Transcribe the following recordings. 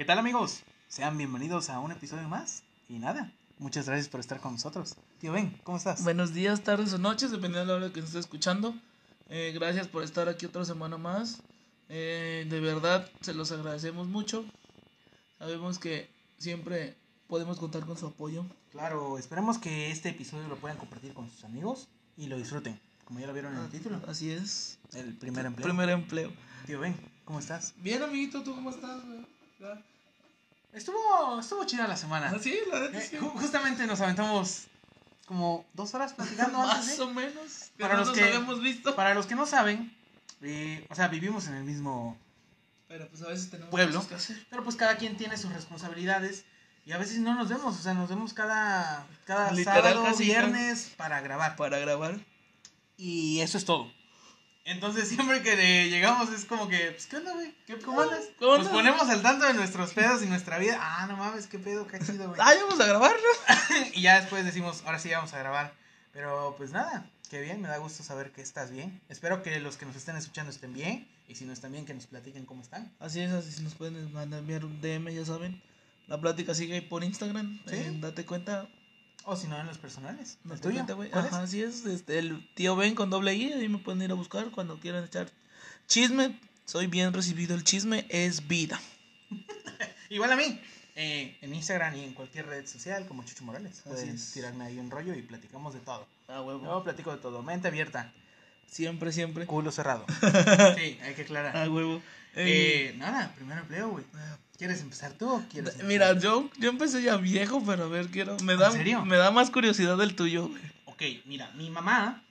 ¿Qué tal amigos? Sean bienvenidos a un episodio más. Y nada, muchas gracias por estar con nosotros. Tío Ben, ¿cómo estás? Buenos días, tardes o noches, dependiendo de la hora que nos esté escuchando. Eh, gracias por estar aquí otra semana más. Eh, de verdad, se los agradecemos mucho. Sabemos que siempre podemos contar con su apoyo. Claro, esperemos que este episodio lo puedan compartir con sus amigos y lo disfruten, como ya lo vieron en el título. Así es. El primer empleo. Primer empleo. Tío Ben, ¿cómo estás? Bien, amiguito, ¿tú cómo estás? güey? Estuvo, estuvo chida la semana. Ah, sí, la Eh, justamente nos aventamos como dos horas platicando antes. Más ¿eh? o menos. Para no los que- habíamos visto. Para los que no saben, eh, o sea, vivimos en el mismo Pero pues a veces tenemos Pueblo. cosas que hacer. Pero pues cada quien tiene sus responsabilidades y a veces no nos vemos, o sea, nos vemos cada, cada Literal, sábado, viernes para grabar. Para grabar. Y eso es todo. Entonces siempre que le llegamos es como que, pues, ¿qué onda, güey? ¿Qué, ¿Cómo andas? ¿Cómo Nos andas? ponemos al tanto de nuestros pedos y nuestra vida. Ah, no mames, qué pedo, qué chido, güey. Ah, ya vamos a grabar, ¿no? y ya después decimos, ahora sí vamos a grabar. Pero pues nada, qué bien, me da gusto saber que estás bien. Espero que los que nos estén escuchando estén bien. Y si no están bien, que nos platiquen cómo están. Así es, así nos pueden mandar enviar un DM, ya saben. La plática sigue por Instagram. Sí. eh, date cuenta. O si no, en los personales. ¿El tuyo? cuenta. Ajá, así es. Este, el tío Ben con doble I. Ahí me pueden ir a buscar cuando quieran echar chisme. Soy bien recibido. El chisme es vida. Igual a mí. eh, en Instagram y en cualquier red social como Chucho Morales. Puedes es. tirarme ahí un rollo y platicamos de todo. Ah, huevo. Yo platico de todo. Mente abierta. Siempre, siempre. Culo cerrado. sí, hay que aclarar. Ah, huevo. Eh, Eh, nada, primer empleo, güey. ¿Quieres empezar tú o quieres empezar? Mira, yo, yo empecé ya viejo, pero a ver, quiero. Me da, ¿En serio? Me da más curiosidad del tuyo, güey. Ok, mira, mi mamá,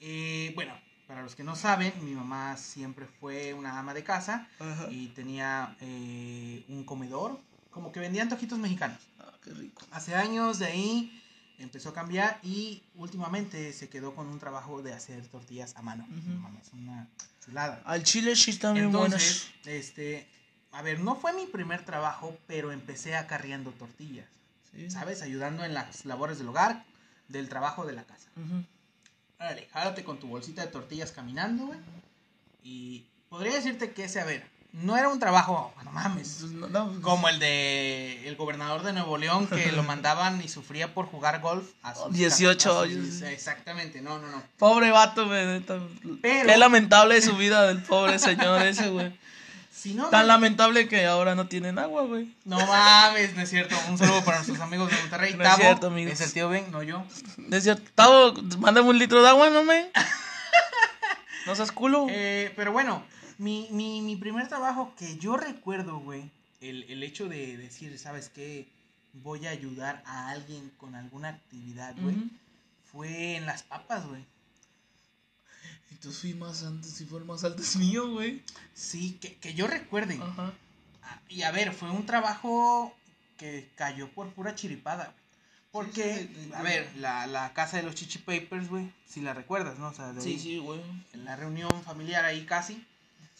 eh, bueno, para los que no saben, mi mamá siempre fue una ama de casa Ajá. y tenía eh, un comedor, como que vendían toquitos mexicanos. Ah, qué rico. Hace años de ahí empezó a cambiar y últimamente se quedó con un trabajo de hacer tortillas a mano. Es una chulada. Al chile sí bien Entonces, este, a ver, no fue mi primer trabajo, pero empecé acarreando tortillas, buenas. Sí. ¿sabes? Ayudando en las labores del hogar, del trabajo de la casa. Órale, jálate con tu bolsita de tortillas caminando, güey. Y podría decirte que ese, a ver, no era un trabajo, no mames, Pues, no, no, como el de el gobernador de Nuevo León que lo mandaban y sufría por jugar golf a sus 18 a sus- años. Exactamente, no, no, no. Pobre vato, güey. Pero- Qué lamentable su vida del pobre señor ese, güey. Si no, Tan lamentable que ahora no tienen agua, güey. no mames, no es cierto. Un saludo para nuestros amigos de Monterrey. No es Tavo, cierto, amigos. Es el tío Ben, no yo. Es cierto, Tavo, mándame un litro de agua, ¿no, me? No seas culo. Eh, pero bueno, mi, mi, mi primer trabajo que yo recuerdo, güey, el, el hecho de decir, ¿sabes qué? Voy a ayudar a alguien con alguna actividad, güey, fue en las papas, güey. Y tú fui más antes, si fue el más alto es mío, güey. Sí, que, que yo recuerde. Ajá. Ah, Y a ver, fue un trabajo que cayó por pura chiripada. Porque, Sí, sí, sí, a ver, la, la casa de los Chichi Papers, güey, si la recuerdas, ¿no? O sea, de Sí, sí, güey. en la reunión familiar ahí casi.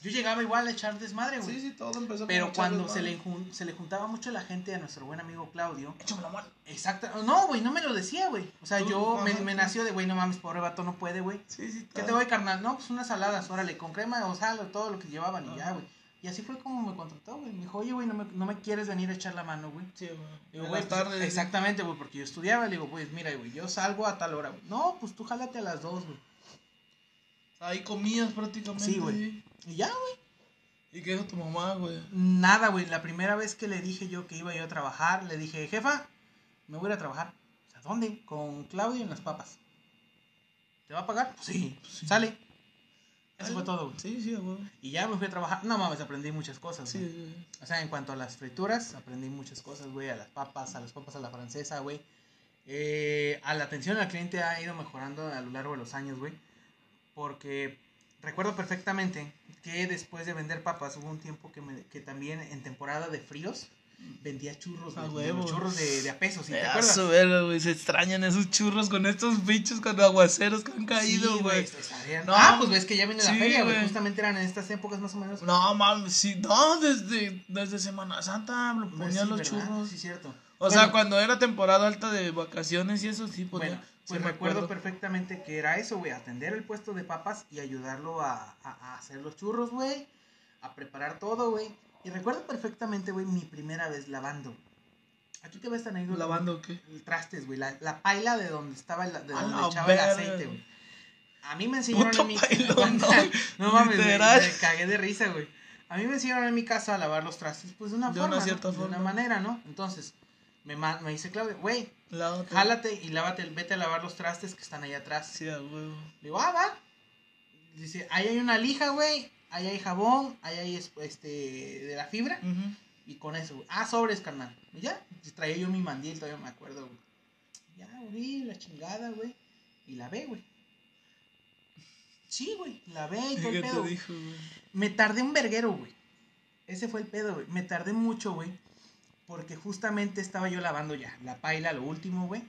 Yo llegaba igual a echar desmadre, güey. Sí, sí, todo empezó Pero con cuando se le, se le juntaba mucho la gente a nuestro buen amigo Claudio. Échame la mano. Exacto. No, güey, no me lo decía, güey. O sea, Tú, yo me, ajá. me nació de, güey, no mames, pobre vato, no puede, güey. Sí, sí. ¿Qué te voy, carnal? No, pues unas saladas, órale, con crema o sal o todo lo que llevaban y ya, Ajá. güey. Y así fue como me contrató, güey. Me dijo, oye, güey, no me, no me quieres venir a echar la mano, güey. Sí, güey. Digo, güey, pues. Exactamente, güey, porque yo estudiaba. Le digo, pues, mira, güey, yo salgo a tal hora, güey. No, pues tú jálate a las dos, güey. Ahí comías prácticamente. Sí, güey. Y ya, güey. ¿Y qué dijo tu mamá, güey? Nada, güey. La primera vez que le dije yo que iba yo a trabajar, le dije, jefa, me voy a ir a trabajar. ¿A dónde? Con Claudio en las papas. ¿Te va a pagar? Pues sí. Sí. Sale. Eso fue todo, güey. Sí, sí, güey. Y ya me fui a trabajar. No mames, aprendí muchas cosas, Sí, güey. güey. O sea, en cuanto a las frituras, aprendí muchas cosas, güey. A las papas, a las papas a la francesa, güey. Eh, a la atención al cliente ha ido mejorando a lo largo de los años, güey. Porque recuerdo perfectamente que después de vender papas hubo un tiempo que, me- que también en temporada de fríos vendía churros, de los. Churros de, de a pesos, ¿sí? ¿te acuerdas? güey. Se extrañan esos churros con estos bichos con aguaceros que han caído, güey. No, ah, pues ves que ya viene la feria, güey. Justamente eran en estas épocas más o menos. No, mames, sí. No, desde, desde Semana Santa lo Pues ponían los ¿verdad? churros. Sí, cierto. O sea, Bueno, cuando era temporada alta de vacaciones y eso, sí ponían. Bueno, sí pues me recuerdo acuerdo. perfectamente que era eso, güey, atender el puesto de papas y ayudarlo a, a- a hacer los churros, güey, a preparar todo, güey. Y recuerdo perfectamente, güey, mi primera vez lavando. Aquí te ves tan ahí, ¿Lavando qué? Trastes, güey. La, la paila de donde estaba el, de donde echaba el verga. aceite, güey. A mí me enseñaron Puto en mi pailón, no, no mames, güey, me cagué de risa, güey. A mí me enseñaron en mi casa a lavar los trastes, pues de una De forma, una ¿no? cierta de una forma. manera, ¿no? Entonces, me, me dice Claudia, güey, Lávate. jálate y lávate, vete a lavar los trastes que están ahí atrás. Sí, huevo. Le digo, ah, va. Dice, ahí hay una lija, güey, ahí hay jabón, ahí hay es- este, de la fibra, y con eso, güey. Ah, sobres, carnal. Y ya, traía yo mi mandil, todavía me acuerdo, güey. Ya, abrí la chingada, güey, y la ve, güey. Sí, güey, la ve y todo el ¿Qué pedo. te güey. dijo, güey? Me tardé un verguero, güey. Ese fue el pedo, güey. Me tardé mucho, güey. Porque justamente estaba yo lavando ya la paila, lo último, güey.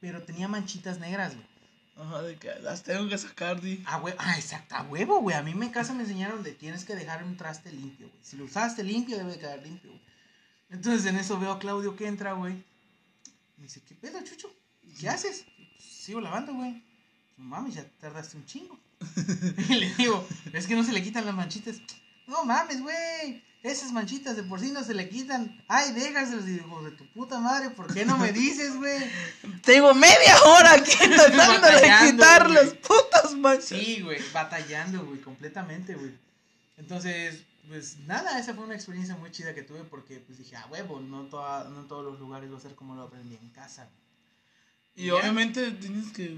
Pero tenía manchitas negras, güey. Ajá, de que las tengo que sacar, di. Ah, güey. Ah, exacto, a huevo, güey. A mí en casa me enseñaron de tienes que dejar un traste limpio, güey. Si lo usaste limpio, debe de quedar limpio, güey. Entonces en eso veo a Claudio que entra, güey. Me dice, ¿qué pedo, Chucho? ¿Qué haces? "Pues, sigo lavando, güey. No mames, ya tardaste un chingo. y le digo, es que no se le quitan las manchitas. No mames, güey. Esas manchitas de por sí no se le quitan. Ay, déjaselas. Digo, de tu puta madre, ¿por qué no me dices, güey? Tengo media hora aquí tratando de quitar güey. las putas manchas. Sí, güey, batallando, güey, completamente, güey. Entonces, pues nada, esa fue una experiencia muy chida que tuve porque pues dije, ah, huevo, no, toda- no todos los lugares va a ser como lo aprendí en casa. Y obviamente tienes que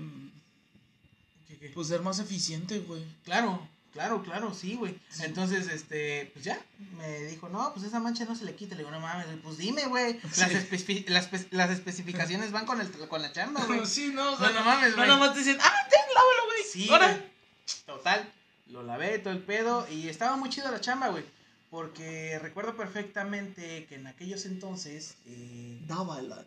¿Qué, qué? pues, ser más eficiente, güey. Claro, claro, claro, sí, güey. Entonces, este, pues ya, me dijo, no, pues esa mancha no se le quita. Le digo, no mames, pues dime, güey. Las, Sí. las, espe- las especificaciones van con, el, con la chamba, güey. Sí, no, o No, sea, no mames, no güey. nomás te dicen, ah, ten, lávalo, güey. Sí, Ahora. Total, lo lavé todo el pedo y estaba muy chido la chamba, güey. Porque recuerdo perfectamente que en aquellos entonces, eh, Daba el año.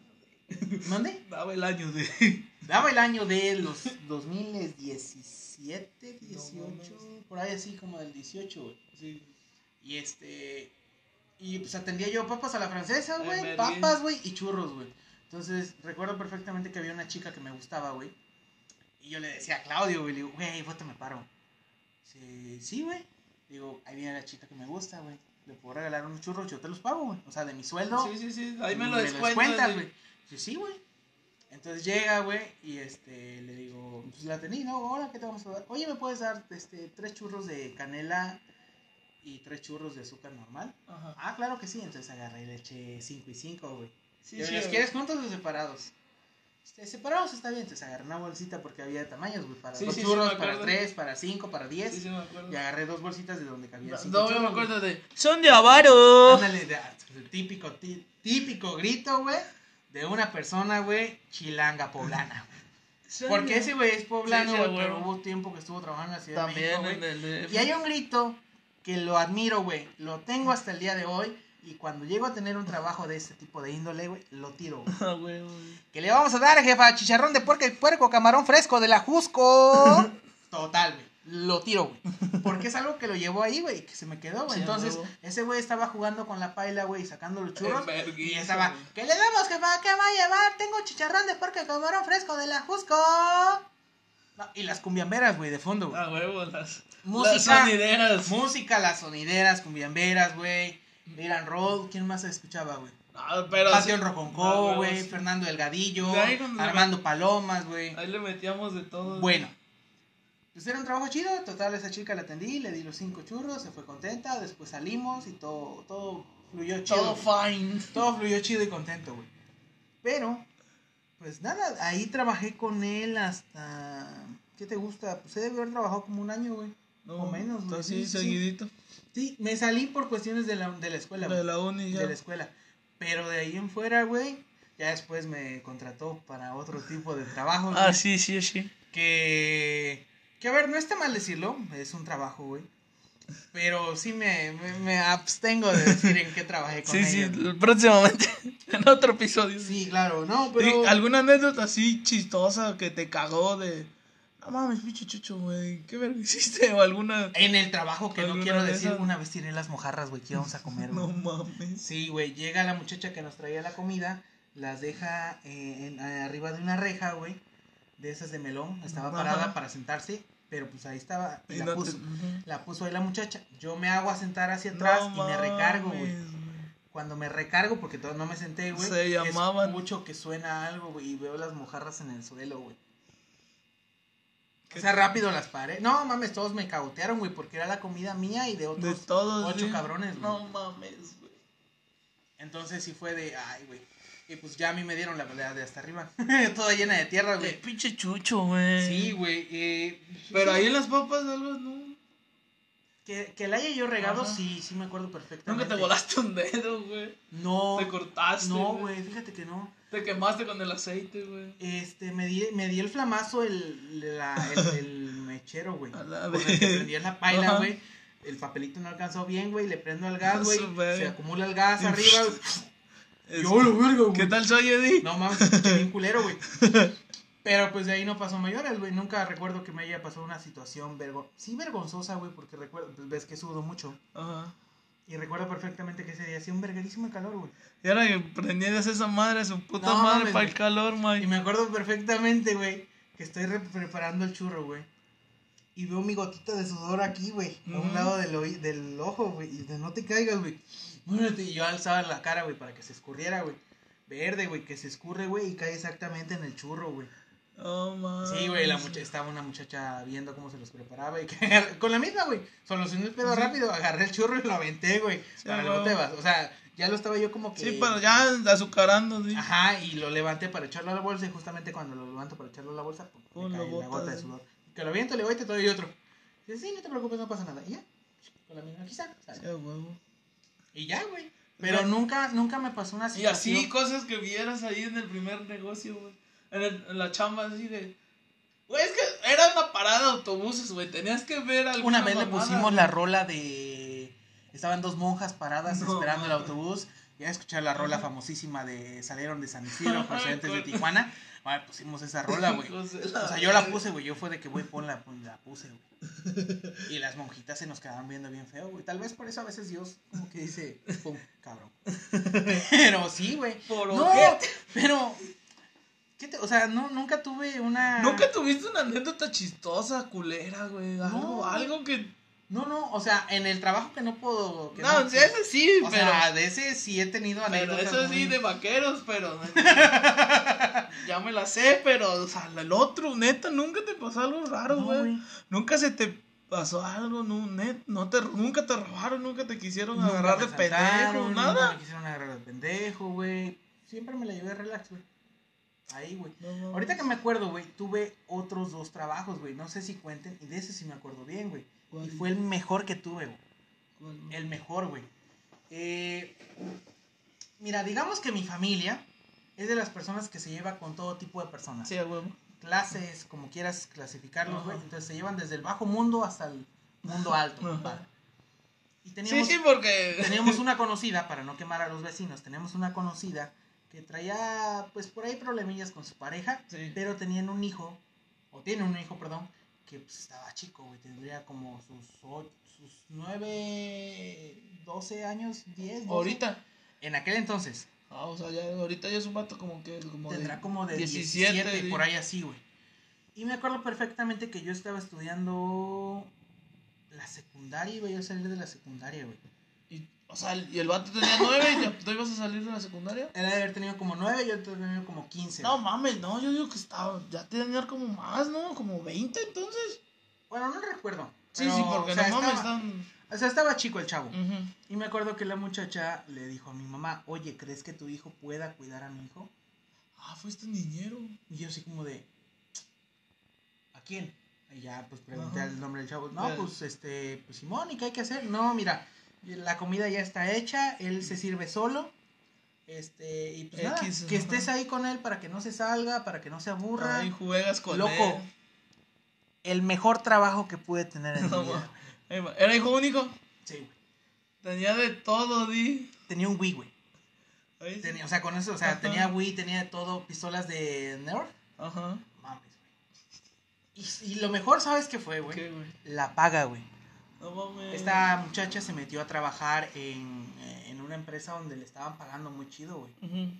¿dónde? Daba el año de. Daba el año de los 2017, 18, mames. por ahí así como del 18, güey. Sí. Y este. Y pues atendía yo papas a la francesa, güey. Papas, güey, y churros, güey. Entonces, recuerdo perfectamente que había una chica que me gustaba, güey. Y yo le decía a Claudio, güey, le digo, güey, vos te me paro. Sí, sí, güey. Digo, ahí viene la chica que me gusta, güey. Le puedo regalar unos churros, yo te los pago, güey. O sea, de mi sueldo. Sí, sí, sí. Ahí me lo descuentas, güey. Sí, sí, güey. Entonces llega, güey, y este, le digo, pues la atendí, ¿no? Hola, ¿qué te vamos a dar? Oye, ¿me puedes dar este, tres churros de canela y tres churros de azúcar normal? Ajá. Ah, claro que sí. Entonces agarré y le eché cinco y cinco, güey. Sí, ¿Y sí, ¿Los quieres juntos o separados? Este, separados está bien. Entonces agarré una bolsita porque había de tamaños, güey. Para Sí, dos sí, churros, para tres, para cinco, para diez. Sí, sí, me acuerdo. Y agarré dos bolsitas de donde cabía No, cinco yo me churros, acuerdo de. ¡Son de avaro! Ándale, de- el típico, tí- típico grito, güey, de una persona, güey, chilanga poblana. Porque ese güey es poblano, Sí, sí, güey, pero hubo tiempo que estuvo trabajando en la Ciudad de También México, en güey. el. Y hay un grito que lo admiro, güey, lo tengo hasta el día de hoy. Y cuando llego a tener un trabajo de este tipo de índole, güey, lo tiro. güey. Ah, güey, güey. ¿Qué le vamos a dar, jefa? Chicharrón de puerco y puerco, camarón fresco de la Jusco. Total, güey. Lo tiro, güey. Porque es algo que lo llevó ahí, güey, que se me quedó, güey. Sí, Entonces, ese güey estaba jugando con la paila, güey, sacando los churros. Y estaba. ¿qué le damos, jefa? ¿Qué va a llevar? Tengo chicharrón de y camarón fresco de la Jusco. No, y las cumbiamberas, güey, de fondo, güey. Ah, huevo, las. Música. Las sonideras. Música, las sonideras, cumbiamberas, güey. Miran Roll, ¿quién más se escuchaba, güey? Ah, pero. Panteón sí. Roconcó, Ah, güey. Fernando Delgadillo, Armando Palomas, güey. Ahí le metíamos de todo. Bueno, pues era un trabajo chido, total esa chica la atendí, le di los cinco churros, se fue contenta, después salimos y todo, todo fluyó chido. Todo fine. Todo fluyó chido y contento, güey. Pero, pues nada, ahí trabajé con él hasta... ¿Qué te gusta? Pues he de haber trabajado como un año, güey. No, O menos, güey. Sí, sí. seguidito. Sí, me salí por cuestiones de la, de la escuela, güey. De la uni ya. de la escuela. Pero de ahí en fuera, güey, ya después me contrató para otro tipo de trabajo. Ah, sí, sí, sí. Que, que a ver, no está mal decirlo, es un trabajo, güey. Pero sí me, me, me abstengo de decir en qué trabajé con Sí, sí, ellos. próximamente. en otro episodio. Sí, claro, no, ¿Y pero... ¿Alguna anécdota así chistosa que te cagó de. No mames, pinche chucho, güey. ¿Qué verga hiciste? O alguna. En el trabajo que no ¿Alguna quiero de decir, esas? una vez tiré las mojarras, güey, que íbamos a comer, No güey. mames. Sí, güey, llega la muchacha que nos traía la comida, las deja eh, en- arriba de una reja, güey, de esas de melón, estaba Ajá. parada para sentarse Pero pues ahí estaba. Y Y la, no puso, la puso ahí la muchacha. Yo me hago a sentar hacia atrás No y me recargo, güey. Cuando me recargo, porque todavía no me senté, güey. Se llamaban. Escucho que suena algo, güey, y veo las mojarras en el suelo, güey. O sea, rápido las paré. No, mames, todos me cagotearon, güey, porque era la comida mía y de De otros. todos. ocho sí. cabrones, güey. No mames, güey. Entonces sí fue de, ay, güey. Y pues ya a mí me dieron la pelea de hasta arriba. Toda llena de tierra, güey. pinche chucho, güey. Sí, güey. eh, Pero ahí en las papas algo, ¿no? Que, que la haya yo regado, Ajá. sí, sí me acuerdo perfectamente. Nunca te volaste un dedo, güey. No, Te cortaste. no, güey, fíjate que no. Te quemaste con el aceite, güey. Este, me di, me di el flamazo el, la, el, el mechero, güey. A la Con el que vez. prendía la paila, güey. El papelito no alcanzó bien, güey. Le prendo al gas, güey. Se acumula el gas arriba. Yo lo verga, güey. ¿Qué tal soy, Eddie? No mames, bien culero, güey. Pero pues de ahí no pasó mayores, güey. Nunca recuerdo que me haya pasado una situación vergo sí vergonzosa, güey, porque recuerdo, pues ves que sudo mucho. Ajá. Y recuerdo perfectamente que ese día hacía un verguerísimo calor, güey. Y ahora que prendías esa madre, su puta No, madre para el güey. calor, Y man. me acuerdo perfectamente, güey, que estoy re- preparando el churro, güey. Y veo mi gotita de sudor aquí, güey. A un lado del, del ojo, güey. Y de no te caigas, güey. Muérete. Y yo alzaba la cara, güey, para que se escurriera, güey. Verde, güey, que se escurre, güey, y cae exactamente en el churro, güey. Oh, man. Sí, güey, la mucha- estaba una muchacha viendo cómo se los preparaba y que con la misma, güey. Solucioné el pedo rápido, agarré el churro y lo aventé, güey. Sí, para bote de bas- O sea, ya lo estaba yo como que. Sí, pero ya azucarando, sí. Ajá, y lo levanté para echarlo a la bolsa y justamente cuando lo levanto para echarlo a la bolsa, pues, me cae la gota de sudor. Que lo aviento, le voy y te doy otro. Dice, sí, no te preocupes, no pasa nada. Y ya, con la misma, sale. Sí, huevo. Y ya, güey. Pero nunca, nunca me pasó una Y situación. así, cosas que vieras ahí en el primer negocio, güey. En, el- en la chamba, así de. Güey, es que era una parada de autobuses, güey. Tenías que ver alguna Una vez le pusimos güey. la rola de. Estaban dos monjas paradas No, esperando el autobús. Ya escuchar la rola famosísima de Salieron de San Isidro, procedentes de. Tijuana. Bueno, pusimos esa rola, güey. O sea, yo la puse, güey. Yo fue de que, güey, ponla, pon- la puse, güey. Y las monjitas se nos quedaban viendo bien feo, güey. Tal vez por eso a veces Dios como que dice, pum, cabrón. Pero sí, güey. Por No, ojete. pero. ¿qué te- o sea, no, nunca tuve una. Nunca tuviste una anécdota chistosa, culera, güey. Algo, No. algo que. No, no, o sea, en el trabajo que no puedo. que No, sí, ese sí, O pero. sea, de ese sí he tenido pero anécdotas. eso sí, de vaqueros, pero. ya me la sé, pero. O sea, el otro, neta, nunca te pasó algo raro, No, güey. Nunca se te pasó algo, no, net, no te, nunca te robaron, nunca te quisieron Nunca agarrar de pendejo, asaltaron, Nunca nada. me quisieron agarrar de pendejo, güey. Siempre me la llevé relax, güey. Ahí, güey. No, no, Ahorita que me acuerdo, güey, tuve otros dos trabajos, güey. No sé si cuenten. Y de ese sí me acuerdo bien, güey. ¿Cuál? Y fue el mejor que tuve, güey. ¿Cuál? El mejor, güey. Eh, mira, digamos que mi familia es de las personas que se lleva con todo tipo de personas. Sí. Clases, como quieras clasificarlos, güey. Entonces se llevan desde el bajo mundo hasta el mundo alto, compadre. Y Sí, teníamos, sí, porque. teníamos una conocida, para no quemar a los vecinos, teníamos una conocida que traía, pues por ahí problemillas con su pareja, Sí. pero tenían un hijo, o tiene un hijo, perdón, que pues, estaba chico, güey, tendría como sus, o- sus 9, 12 años, 10, 12. Ahorita. En aquel entonces, Ah, o sea, ya, ahorita ya es un vato como que. Como tendrá de como de 17, 17, sí. por ahí así, güey. Y me acuerdo perfectamente que yo estaba estudiando la secundaria, iba yo a salir de la secundaria, güey. Y, sea, y el vato tenía nueve y tú ibas a salir de la secundaria. Él debe haber tenido como 9, yo debe haber tenido como 15. No mames, no, yo digo que estaba. Ya tenía como más, ¿no? Como 20 entonces. Bueno, no recuerdo. Sí, pero, sí, porque o sea, no mames, estaba, están. O sea, estaba chico el chavo. Ujú. Y me acuerdo que la muchacha le dijo a mi mamá, oye, ¿crees que tu hijo pueda cuidar a mi hijo? Ah, fuiste niñero. Y yo así como de, ¿a quién? Y ya pues pregunté Ajá. el nombre del chavo. No, pues este, pues Simón, ¿y qué hay que hacer? No, mira, la comida ya está hecha, él se sirve solo. Este, y pues nada, X, que ajá. estés ahí con él para que no se salga, para que no se aburra. Ahí juegas con Loco, él. El mejor trabajo que pude tener en No, mi vida. Era hijo único. Sí, güey. Tenía de todo, di. Tenía un Wii, güey. Ahí sí. Tenía, o sea, con eso, o sea, Ajá. tenía Wii, tenía de todo, pistolas de Nerf. Ajá. Mames, güey. Y, y lo mejor, ¿sabes qué fue, güey? ¿Qué, güey? La paga, güey. No mames. Esta muchacha se metió a trabajar en, eh, en una empresa donde le estaban pagando muy chido, güey. Ujú.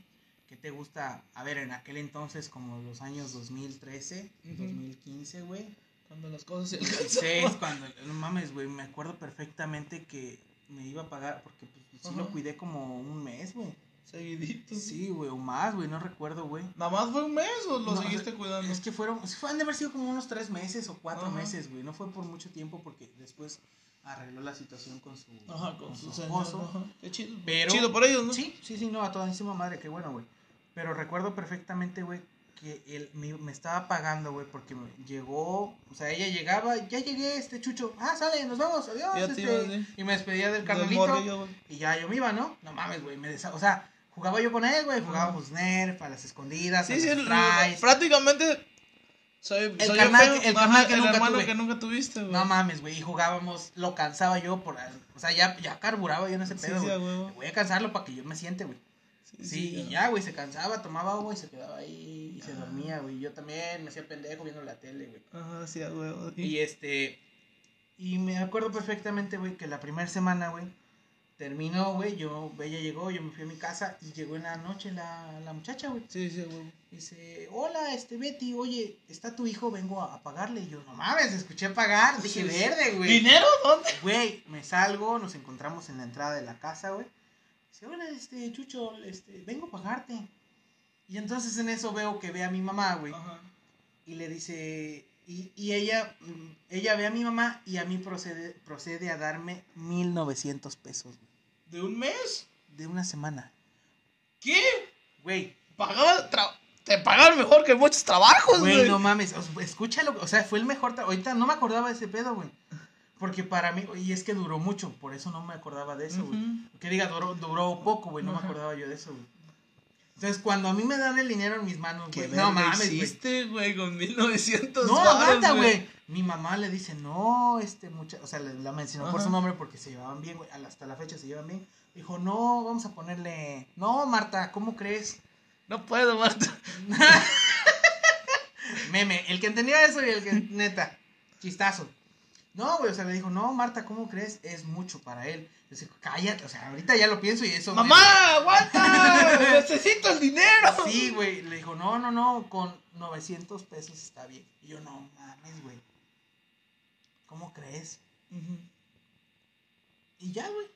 ¿Qué te gusta? A ver, en aquel entonces, como los años 2013, Ujú. 2015, güey. Cuando las cosas se 16, cuando, no mames, güey, me acuerdo perfectamente que me iba a pagar, porque pues, sí lo cuidé como un mes, güey. Seguidito. Sí, güey, o más, güey, no recuerdo, güey. ¿Nada más fue un mes o lo No, seguiste cuidando? Es que fueron, han de haber sido como unos tres meses o cuatro Ajá. meses, güey. No fue por mucho tiempo porque después arregló la situación con su, Ajá, con su esposo. señor, ajá. Qué chido. Pero- chido por ellos, ¿no? Sí, sí, sí, no, a toda encima madre, qué bueno, güey. Pero recuerdo perfectamente, güey, que él me, me estaba pagando, güey, porque me llegó, o sea, ella llegaba, ya llegué, este chucho, ah, sale, nos vamos, adiós, este, ibas, ¿sí? y me despedía del carnalito, y ya yo me iba, ¿no? No mames, güey, me desa- o sea, jugaba yo con él, güey, jugábamos Nerf, a las escondidas, Sí, a sí, el- prácticamente soy, El soy carnal feo, que- el ajá, carnal que el nunca hermano tuve. que nunca tuviste, güey. No mames, güey, y jugábamos, lo cansaba yo por, o sea, ya, ya carburaba yo en ese Sí, pedo, sí, güey. huevo. Voy a cansarlo para que yo me siente, güey. Sí, y ya, güey, se cansaba, tomaba agua y se quedaba ahí y se Ah. dormía, güey. Yo también me hacía pendejo viendo la tele, güey. Ajá, sí, huevo. Y este, y me acuerdo perfectamente, güey, que la primera semana, güey, terminó, güey, yo, ella llegó, yo me fui a mi casa y llegó en la noche la, la muchacha, güey. Sí, sí, huevo. Dice, hola, este, Betty, oye, ¿está tu hijo? Vengo a, a pagarle. Y yo, no mames, escuché pagar, dije, Sí, verde, güey. ¿Dinero? ¿Dónde? Güey, me salgo, nos encontramos en la entrada de la casa, güey. Dice, hola, este, Chucho, este, vengo a pagarte. Y entonces en eso veo que ve a mi mamá, güey. Ajá. Y le dice, y, y ella, mm, ella ve a mi mamá y a mí procede, procede a darme 1900 pesos güey, ¿De un mes? de una semana. ¿Qué? Güey, Pagaba, te pagaban mejor que muchos trabajos, güey, güey. no mames, escúchalo, o sea, fue el mejor, ahorita no me acordaba de ese pedo, güey. Porque para mí, y es que duró mucho, por eso no me acordaba de eso, güey. Ujú. Que diga, duró, duró poco, güey, no me acordaba yo de eso, güey. Entonces, cuando a mí me dan el dinero en mis manos, ¿Qué güey, no mames, hiciste, güey, con 1900 No, aguanta, güey. Mi mamá le dice, no, este muchacho, o sea, le- la mencionó por su nombre porque se llevaban bien, güey. Hasta la fecha se llevan bien. Dijo, no, vamos a ponerle. No, Marta, ¿cómo crees? No puedo, Marta. Meme, el que entendía eso y el que, neta, chistazo. No, güey, o sea, le dijo, no, Marta, ¿cómo crees? Es mucho para él. Yo dije, cállate, o sea, ahorita ya lo pienso y eso. me- ¡Mamá, aguanta! ¡Necesito el dinero! Sí, güey, le dijo, no, no, no, con 900 pesos está bien. Y yo, no mames, güey. ¿Cómo crees? Y ya, güey.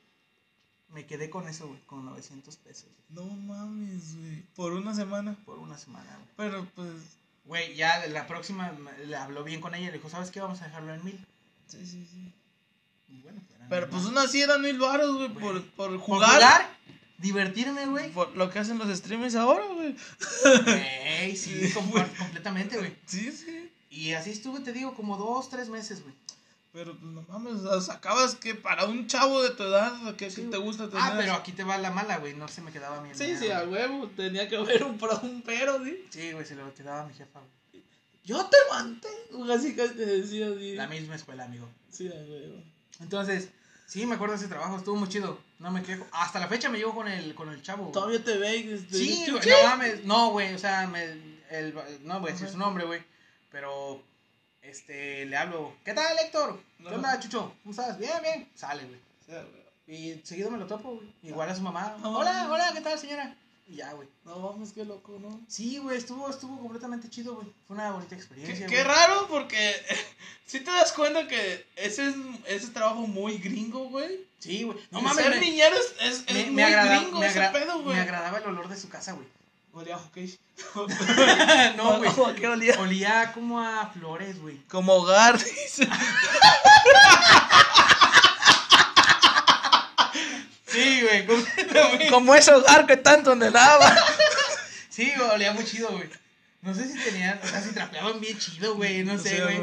Me quedé con eso, güey, con 900 pesos No mames, güey. Por una semana. por una semana, güey. Pero pues. Güey, ya la próxima me- le habló bien con ella y le dijo, ¿sabes qué? Vamos a dejarlo en mil. Sí, sí, sí. Y bueno, eran Pero pues más. unas sí eran mil baros, güey. Por, por Por jugar. jugar, divertirme, güey. Por lo que hacen los streamers ahora, güey. Güey, sí, com- completamente, güey. Sí, sí. Y así estuve, te digo, como dos, tres meses, güey. Pero pues no mames, sacabas que para un chavo de tu edad, que, Sí, te gusta tener. Ah, pero aquí te va la mala, güey. No se me quedaba mi Sí, sí, a huevo. Tenía que haber un, pro, un pero, ¿sí? Sí, güey, se lo quedaba a mi jefa, güey. Yo te mantengo, así que te decía, sí. La misma escuela, amigo. Sí, a huevo. Entonces, sí, me acuerdo de ese trabajo, estuvo muy chido. No me quejo. Hasta la fecha me llevo con el, con el chavo. güey. Todavía te ve. Este, Sí, ¿tú güey, qué? no mames. No, güey, o sea, me, el, no voy a decir su nombre, güey. Pero, este, le hablo. ¿Qué tal, Héctor? ¿Qué Ajá. onda, Chucho? ¿Cómo estás? Bien, bien. Sale, güey. Sí, huevo. Y seguido me lo topo, güey. Igual a su mamá. No Hola, hola, ¿qué tal, señora? Y ya, güey. No mames, qué loco, ¿no? Sí, güey, estuvo, estuvo completamente chido, güey. Fue una bonita Qué, experiencia, qué raro, porque si te das cuenta que ese es, ese es trabajo muy gringo, güey. Sí, güey. No mames, ser me- niñero es, es, es me, muy agrada- gringo me ese agra- pedo, güey. me agradaba el olor de su casa, güey. Olía a hockey. no, güey. ¿Cómo que olía? Olía como a flores, güey. Como hogar, dice. Sí, güey. completamente. Como ese hogar que tanto anhelaba. Sí, güey, olía muy chido, güey. No sé si tenían, o sea, si trapeaban bien chido, güey, no sé, güey.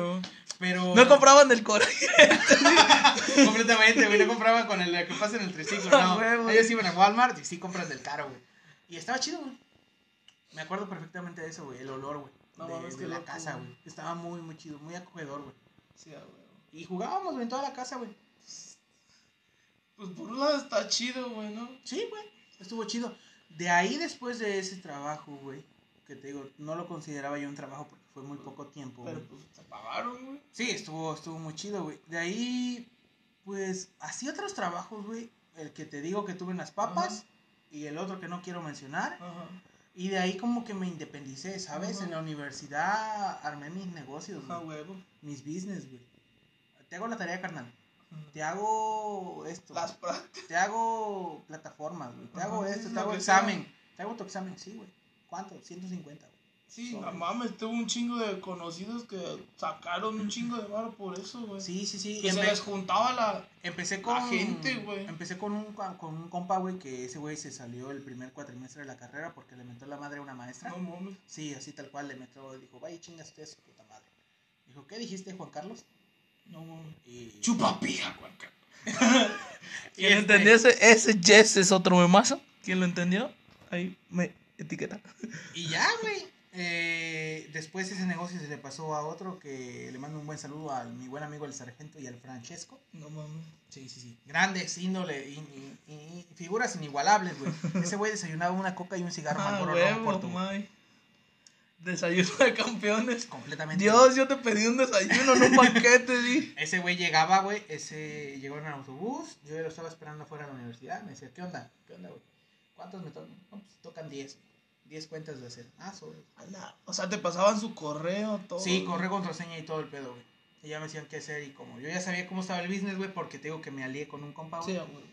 Pero. No compraban el core. Completamente, güey. No compraban con el que pasa en el triciclo, Ah, no. huevo. Ellos iban a Walmart y sí compran del caro, güey. Y estaba chido, güey. Me acuerdo perfectamente de eso, güey. El olor, güey. No de, mames, de qué la loco, casa, güey. güey. Estaba muy, muy chido, muy acogedor, güey. Sí, huevo. Y jugábamos, güey, en toda la casa, güey. Pues por un lado está chido, güey, ¿no? Sí, güey. Estuvo chido. De ahí, después de ese trabajo, güey, que te digo, no lo consideraba yo un trabajo porque fue muy poco tiempo, güey. Pero pues te pagaron, güey. Sí, estuvo, estuvo muy chido, güey. De ahí, pues, así otros trabajos, güey. El que te digo que tuve en las papas Ajá. y el otro que no quiero mencionar. Ajá. Y de ahí como que me independicé, ¿sabes? Ajá. En la universidad armé mis negocios, güey. huevo. mis business, güey. Te hago la tarea, carnal. Te hago esto. Las prácticas. Te hago plataformas, güey. Te hago esto, te hago examen. Te hago tu examen, sí, güey. ¿Cuánto? 150, güey. Sí, no mames, tuvo un chingo de conocidos que sacaron un chingo de varo por eso, güey. Sí, sí, sí. Que Y se les juntaba la. empecé con. la gente, güey. Empecé con un, con un compa, güey, que ese güey se salió el primer cuatrimestre de la carrera porque le metió la madre a una maestra. No mames. Sí, así tal cual le metió. Dijo, vaya chingas usted su puta madre. Dijo, ¿qué dijiste, Juan Carlos? No. Y. Chupapija, Juan Y ¿Quién este- entendió ese? Ese Jess es otro memazo. ¿Quién lo entendió? Ahí me etiqueta. Y ya, güey. Eh, después ese negocio se le pasó a otro que le mando un buen saludo a mi buen amigo el sargento y al Francesco. No mames. Sí, sí, sí. Grandes, índole y, y- y- y figuras inigualables, güey. Ese güey desayunaba una coca y un cigarro Ah, Marlboro huevo, Rojo. Desayuno de campeones. Completamente. Dios, yo te pedí un desayuno, no un banquete, di. Ese güey llegaba, güey, ese llegó en el autobús, yo lo estaba esperando afuera de la universidad, me decía, ¿qué onda? ¿Qué onda, güey? ¿Cuántos me tocan? No, pues tocan 10, 10 cuentas de hacer. Ah, sobre. O sea, te pasaban su correo, todo. Sí, correo contraseña y todo el pedo, güey. Y ya me decían qué hacer y como yo ya sabía cómo estaba el business, güey, porque te digo que me alié con un compa, Sí, güey. güey.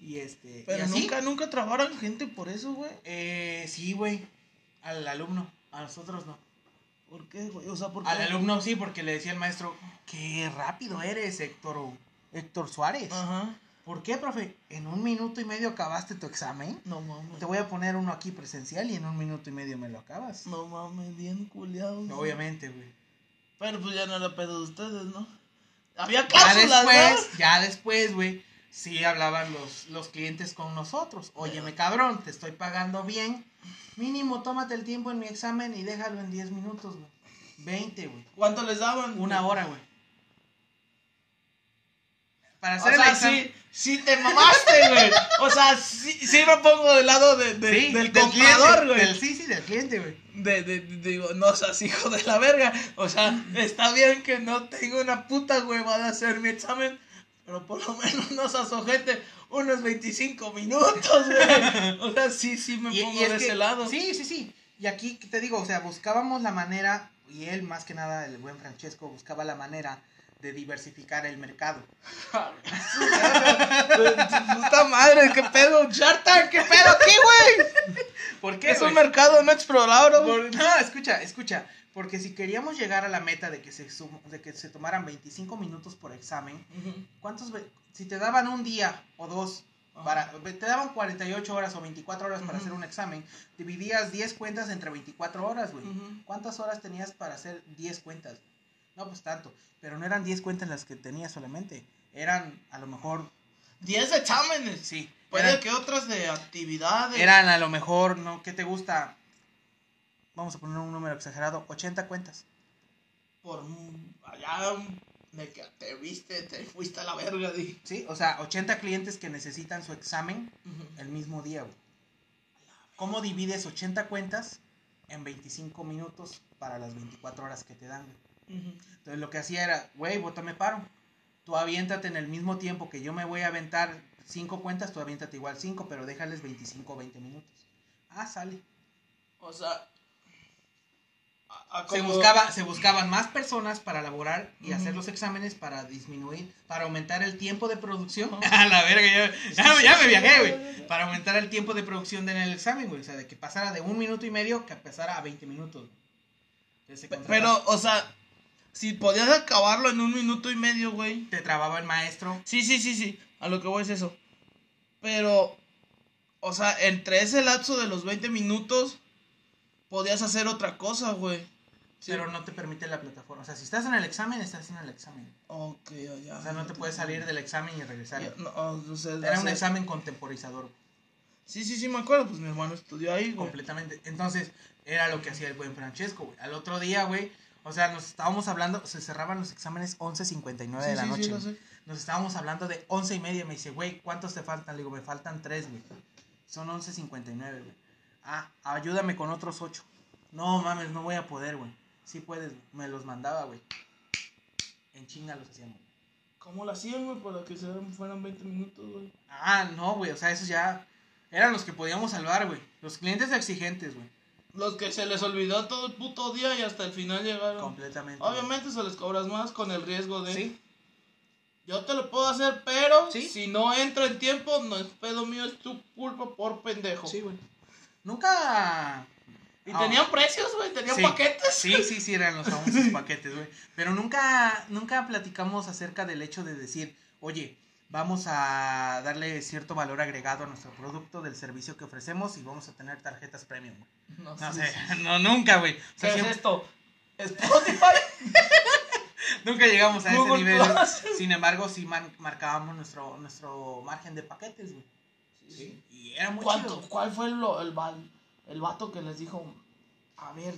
y este, y Pero así, nunca, nunca trabaron gente por eso, güey. eh, sí, güey, al alumno, a nosotros no. ¿Por qué, güey? O sea, ¿por qué? Al alumno sí, porque le decía el maestro, qué rápido eres, Héctor, Héctor Suárez. Ajá. ¿Por qué, profe? En un minuto y medio acabaste tu examen. No mames. Te voy a poner uno aquí presencial y en un minuto y medio me lo acabas. No mames, bien culiado. Obviamente, güey. Pero pues ya no era pedo de ustedes, ¿no? Había Ya cláusulas, después, ¿no? ya después, güey, sí hablaban los, los clientes con nosotros. Óyeme, cabrón, te estoy pagando bien. Mínimo, tómate el tiempo en mi examen y déjalo en 10 minutos, güey. 20, güey. ¿Cuánto les daban? Una hora, güey. Para O hacer el sea, sí, sí te mamaste, güey. O sea, sí, sí me pongo del lado de, de- Sí, del, cliente, comprador, güey. del- sí, sí, del cliente, güey. De, de, de- digo, no seas hijo de la verga. O sea, está bien que no tengo una puta hueva de hacer mi examen, pero por lo menos no seas ojete unos 25 minutos, güey. O sea, sí, sí me Y- pongo y es de que- ese lado. Sí, sí, sí. Y aquí te digo, o sea, buscábamos la manera, y él más que nada, el buen Francesco, buscaba la manera de diversificar el mercado. Puta madre, qué pedo. Shark Tank, qué pedo aquí, güey. ¿Por qué? Es un güey? mercado no explorado, no, escucha, escucha. Porque si queríamos llegar a la meta de que se, sum- de que se tomaran 25 minutos por examen, Ujú. ¿cuántos? ve- Si te daban un día o dos, para, te daban 48 horas o 24 horas para hacer un examen, dividías 10 cuentas entre 24 horas, güey. ¿Cuántas horas tenías para hacer 10 cuentas? No, pues tanto. Pero no eran 10 cuentas las que tenías solamente. Eran a lo mejor, 10 exámenes. sí. Puede Eran, que otras de actividades. eran a lo mejor, ¿no? ¿Qué te gusta? Vamos a poner un número exagerado, 80 cuentas. Por allá de que te viste, te fuiste a la verga, di. ¿Sí? O sea, 80 clientes que necesitan su examen el mismo día, güey. ¿Cómo divides 80 cuentas en 25 minutos para las 24 horas que te dan, güey? Ujú. Entonces lo que hacía era, güey, me paro. Tú aviéntate en el mismo tiempo que yo me voy a aventar cinco cuentas, tú aviéntate igual cinco, pero déjales 25 o 20 minutos. Ah, sale. O sea, Se, buscaba, se buscaban más personas para elaborar y hacer los exámenes para disminuir, para aumentar el tiempo de producción. A la verga, ya, ya, ya me viajé, güey. Para aumentar el tiempo de producción en el examen, güey. O sea, de que pasara de un minuto y medio que pasara a 20 minutos. Entonces. Pero, o sea, si podías acabarlo en un minuto y medio, güey. te trababa el maestro. Sí, sí, sí, sí. A lo que voy es eso. Pero, o sea, entre ese lapso de los 20 minutos, podías hacer otra cosa, güey. Sí. Pero no te permite la plataforma. O sea, si estás en el examen, estás en el examen. Ok, ya. O sea, no te puedes salir del examen y regresar. Ya, no, o sea, Era un examen contemporizador, Sí, sí, sí, me acuerdo. Pues mi hermano estudió ahí, güey. completamente. Entonces, era lo que hacía el buen Francesco, güey. Al otro día, güey, o sea, nos estábamos hablando, se cerraban los exámenes 11.59 de Sí, la sí, noche. sí. Nos estábamos hablando de 11 y media. Me dice, güey, ¿cuántos te faltan? Le digo, me faltan 3, güey. Son 11.59, güey. Ah, ayúdame con otros 8. No mames, no voy a poder, güey. Sí puedes, me los mandaba, güey. En chinga los hacíamos. ¿Cómo lo hacían, güey? Para que se fueran 20 minutos, güey. Ah, no, güey, o sea, esos ya eran los que podíamos salvar, güey. Los clientes exigentes, güey. Los que se les olvidó todo el puto día y hasta el final llegaron. Completamente. Obviamente se les cobras más con el riesgo de... Sí, Yo te lo puedo hacer, pero Sí. si no entra en tiempo, no es pedo mío, es tu culpa por pendejo. sí, güey. Nunca. Y Ah. tenían precios, güey, tenían Sí. paquetes. Sí, sí, sí, eran los famosos paquetes, güey. Pero nunca, nunca platicamos acerca del hecho de decir, oye, vamos a darle cierto valor agregado a nuestro producto, del servicio que ofrecemos y vamos a tener tarjetas premium, güey. No, No sí, sé, sí, no, nunca, güey. O ¿Qué sea, es siempre- esto? Spotify. nunca llegamos a ese Google nivel. Plus. Sin embargo, sí marcábamos nuestro, nuestro margen de paquetes, güey. Sí. Y era muy ¿Cuánto? chido. ¿Cuál fue el, val- el vato que les dijo? A ver,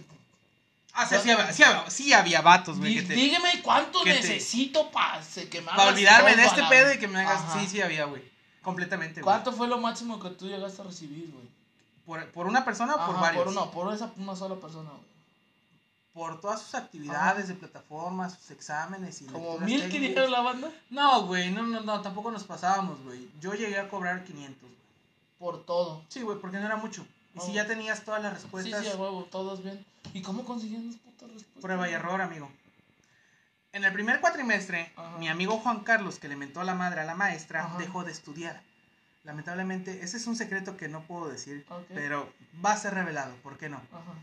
Ah, sí, sí, había, sí había- sí había vatos, güey. dígame cuánto que necesito para que me Para olvidarme de este pedo y que me hagas. Ajá. Sí, sí había, güey. Completamente, güey. ¿Cuánto fue lo máximo que tú llegaste a recibir, güey? ¿Por, por una persona o por varios? Por una, por esa una sola persona, güey. Por todas sus actividades de plataformas, sus exámenes y Como mil que la banda. No, güey, no, no, no, tampoco nos pasábamos, güey. Yo llegué a cobrar 500, güey. Por todo. Sí, güey, porque no era mucho. Y si ya tenías todas las Sí, respuestas, sí, a huevo, todos bien. ¿Y cómo consiguieron las putas respuestas? prueba y error, amigo. En el primer cuatrimestre, Ajá. mi amigo Juan Carlos, que le mentó a la madre a la maestra, Ajá. dejó de estudiar. Lamentablemente, ese es un secreto que no puedo decir, pero va a ser revelado, ¿por qué no? Ajá.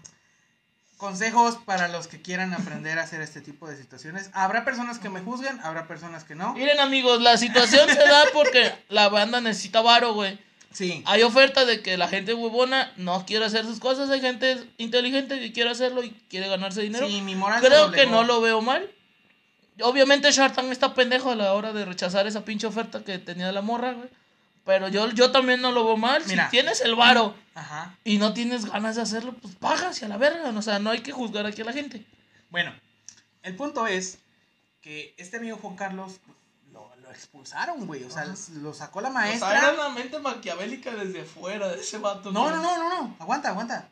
Consejos para los que quieran aprender a hacer este tipo de situaciones. Habrá personas que me juzguen, habrá personas que no. Miren, amigos, la situación se da porque la banda necesita varo, güey. Sí, Hay oferta de que la gente huevona no quiere hacer sus cosas. Hay gente inteligente que quiere hacerlo y quiere ganarse dinero. sí, mi moral Creo que no lo veo mal. Obviamente Shartan está pendejo a la hora de rechazar esa pinche oferta que tenía la morra, güey. Pero yo, yo también no lo veo mal. Mira. Si tienes el varo Ajá. y no tienes ganas de hacerlo, pues paga hacia la verga. O sea, no hay que juzgar aquí a la gente. Bueno, el punto es que este amigo Juan Carlos lo, lo expulsaron, güey. O sea, Ajá. lo sacó la O sea, maestra. era una mente maquiavélica desde fuera de ese vato. No, no, no, no, no. Aguanta, aguanta.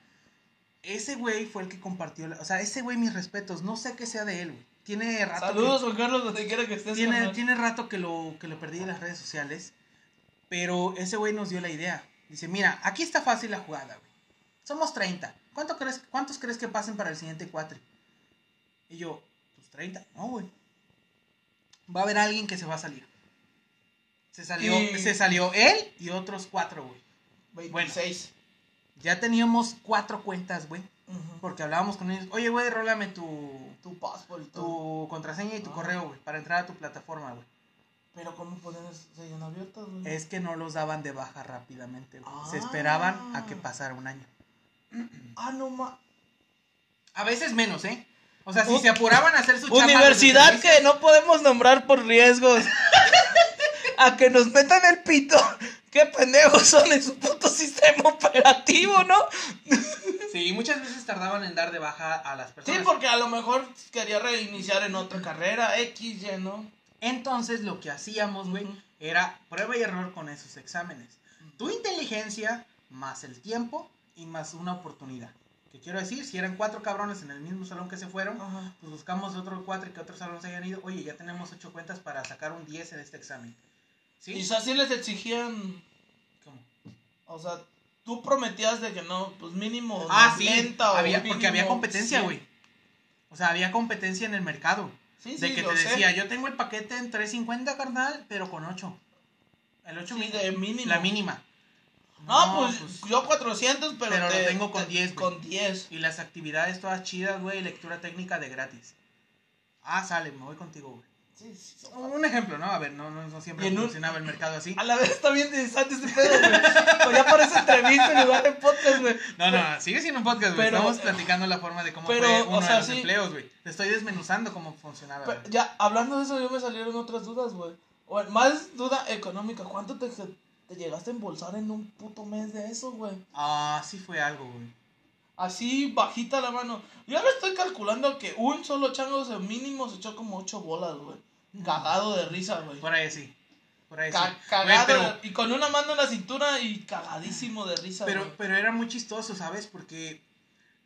Ese güey fue el que compartió. la- O sea, ese güey, mis respetos. No sé qué sea de él, güey. Tiene rato. que- Saludos, Juan Carlos, donde quiera que estés. tiene, tiene rato que lo, que lo perdí en las redes sociales. Pero ese güey nos dio la idea. Dice, mira, aquí está fácil la jugada, güey. Somos 30. ¿Cuánto crees, ¿Cuántos crees que pasen para el siguiente cuatri? Y yo, pues 30. No, güey. Va a haber alguien que se va a salir. Se salió, Y- se salió él y otros cuatro, güey. 26. Ya teníamos cuatro cuentas, güey. Porque hablábamos con ellos. Oye, güey, rólame tu, Tu todo. tu contraseña y tu Ah. correo, güey. Para entrar a tu plataforma, güey. Pero ¿cómo pones sellan abiertas, güey? Es que no los daban de baja rápidamente, güey. Se Ah. esperaban a que pasara un año. Ah, no ma. A veces menos, ¿eh? O sea, si se apuraban a hacer su chamba Universidad que no podemos nombrar por riesgos. a que nos metan el pito. Qué pendejos son en su puto sistema operativo, ¿no? Sí, muchas veces tardaban en dar de baja a las Sí, personas. porque a lo mejor quería reiniciar en otra carrera, X, Y, ¿no? Entonces, lo que hacíamos, güey, era prueba y error con esos exámenes. Tu inteligencia, más el tiempo y más una oportunidad. ¿Qué quiero decir? Si eran cuatro cabrones en el mismo salón que se fueron, Ajá. pues buscamos otros cuatro y que otros salones hayan ido. Oye, ya tenemos ocho cuentas para sacar un 10 en este examen. ¿Sí? Y así les exigían, ¿Cómo? o sea, tú prometías de que no, pues mínimo Ah, sí. 90 o Había, porque había competencia, 100. güey. O sea, había competencia en el mercado. Sí, de sí, que te sé. decía, yo tengo el paquete en 350, carnal, pero con 8. El 8 Sí, de mínimo. La mínima. No, pues, yo 400, pero, pero lo te- tengo con te- 10, güey. Con 10. Y las actividades todas chidas, güey, lectura técnica de gratis. Ah, sale, me voy contigo, güey. Sí, sí, Un ejemplo, ¿no? A ver, no, no, no siempre un- funcionaba el mercado así. A la vez está bien interesante ese pedo, güey. Ya parece entrevista en lugar de podcast, güey. No, no, sigue siendo un podcast, güey. Estamos platicando la forma de cómo pero, fue o sea, de los sí. empleos, güey. Te estoy desmenuzando cómo funcionaba. Pero güey. ya, hablando de eso, yo me salieron otras dudas, güey. O más duda económica. ¿Cuánto te, te llegaste a embolsar en un puto mes de eso, güey? Ah, sí fue algo, güey. Así, bajita la mano. Yo ahora estoy calculando que un solo chango de mínimo se echó como ocho bolas, güey. Cagado de risa, güey. Por ahí sí. Por ahí sí. Ca- cagado pero, y con una mano en la cintura y cagadísimo de risa, pero, pero era muy chistoso, ¿sabes? Porque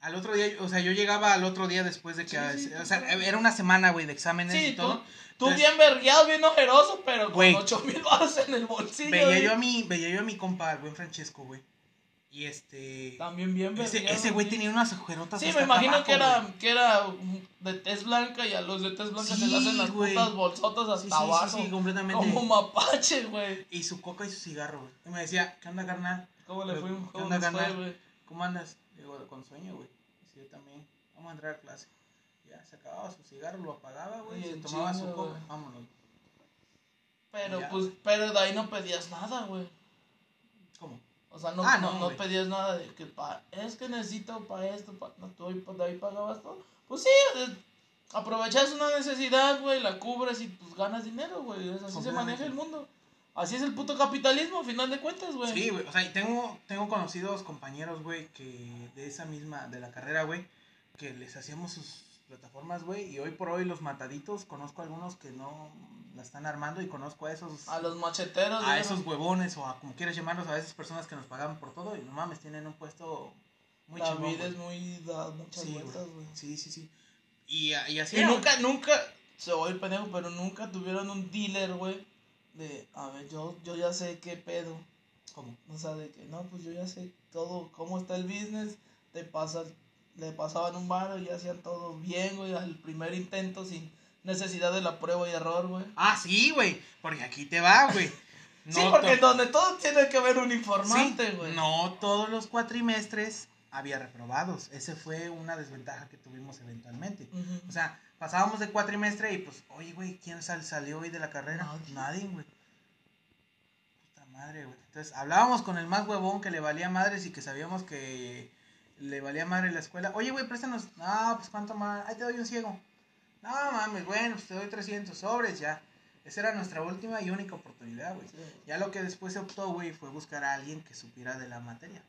al otro día, o sea, yo llegaba al otro día después de que, Sí, sí, o sea, era una semana, güey, de exámenes Sí, y todo. tú, bien vergueado, bien ojeroso, pero con ocho mil baros en el bolsillo. Veía güey. yo a mi, veía yo a mi compa, el buen Francesco, güey. Y este. También bien vergueado, ese güey tenía unas agujerotas. Sí, hasta me imagino que era, güey. que era de tez blanca y a los de tez blanca se le hacen las güey. putas bolsotas hasta abajo. sí, sí, completamente. como mapache, güey. Y su coca y su cigarro, güey. Y me decía, ¿qué onda, carnal? ¿Cómo le ¿Qué fue? ¿Cómo onda, nos fue? ¿Cómo andas? Digo, con sueño, güey. Sí, yo también. Vamos a entrar a clase. Ya, se acababa su cigarro, lo apagaba, güey. Y Se tomaba su coca. Vámonos. Pero, Ya. pues, pero de ahí no pedías nada, güey. ¿Cómo? O sea, no, Ah, no, no, no güey. pedías nada de que pa, es que necesito para esto, pa, no, tú de ahí pagabas todo. Pues sí, aprovechas una necesidad, güey, la cubres y pues ganas dinero, güey. Así se maneja el mundo. Así es el puto capitalismo, a final de cuentas, güey. Sí, güey. O sea, y tengo, tengo conocidos compañeros, güey, que de esa misma, de la carrera, güey, que les hacíamos sus plataformas, güey. Y hoy por hoy los mataditos, conozco algunos que no la están armando y conozco a esos. A los macheteros, a esos huevones o a como quieras llamarlos, a esas personas que nos pagaban por todo y no mames, tienen un puesto muy La chingón. vida es muy. da muchas Sí, vueltas, güey. Sí, sí, sí. Y, a- y así Y era, nunca, nunca, se oye el pendejo, pero nunca tuvieron un dealer, güey. De, a ver, yo, yo ya sé qué pedo. ¿Cómo? O sea, de que no, pues yo ya sé todo, cómo está el business. Te pasas, le pasaban un bar y hacían todo bien, güey, al primer intento sin necesidad de la prueba y error, güey. Ah, sí, güey. Porque aquí te va, güey. sí, No porque to- donde todo tiene que haber un Sí, informante, güey. no todos los cuatrimestres había reprobados. Ese fue una desventaja que tuvimos eventualmente. Ujú. O sea, pasábamos de cuatrimestre y pues, oye, güey, ¿quién sal- salió hoy de la carrera? Nadie. Nadie, güey. Puta madre, güey. Entonces, hablábamos con el más huevón que le valía madres y que sabíamos que le valía madre la escuela. Oye, güey, préstanos. No, pues cuánto más. Ahí te doy un ciego. No mames, bueno, pues te doy 300 sobres ya. Esa era nuestra última y única oportunidad, güey. Sí. Ya lo que después se optó, güey, fue buscar a alguien que supiera de la materia.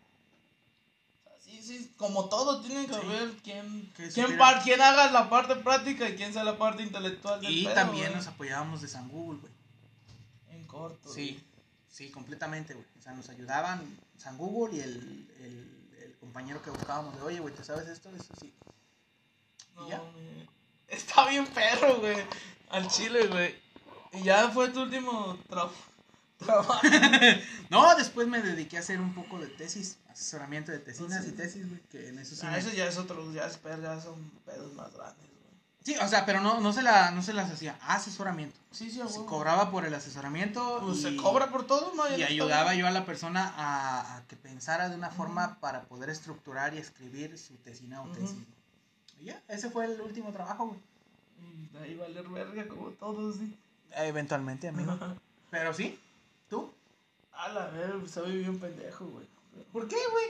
Sí, como todo, tiene que Sí. Que quien, supiera. par- quien haga la parte práctica y quien sea la parte intelectual del Y pedo, también güey. nos apoyábamos de San Google, güey. En corto. Sí, sí, completamente, güey. O sea, nos ayudaban San Google y el, el, el compañero que buscábamos de, oye, güey, ¿te sabes esto? Eso sí. No, ¿Y ya? güey. Está bien perro, güey. Al chile, güey. Y ya fue tu último tra- trabajo. No, después me dediqué a hacer un poco de tesis, asesoramiento de tesinas Sí. y tesis, güey, que en eso sí. Ah, me- eso ya es otro, ya, es, ya son pedos más grandes, güey. Sí, o sea, pero no, no, se la, no se las hacía, asesoramiento. Sí, sí, a Se cobraba por el asesoramiento. Pues y- se cobra por todo, ¿no? Y ayudaba yo a la persona a, a que pensara de una forma para poder estructurar y escribir su tesina o tesis. Y ya, ese fue el último trabajo, güey. De ahí valer verga como todos, sí. Eventualmente, amigo. Pero sí, ¿tú? A la verga, soy bien pendejo, güey. ¿Por qué, güey?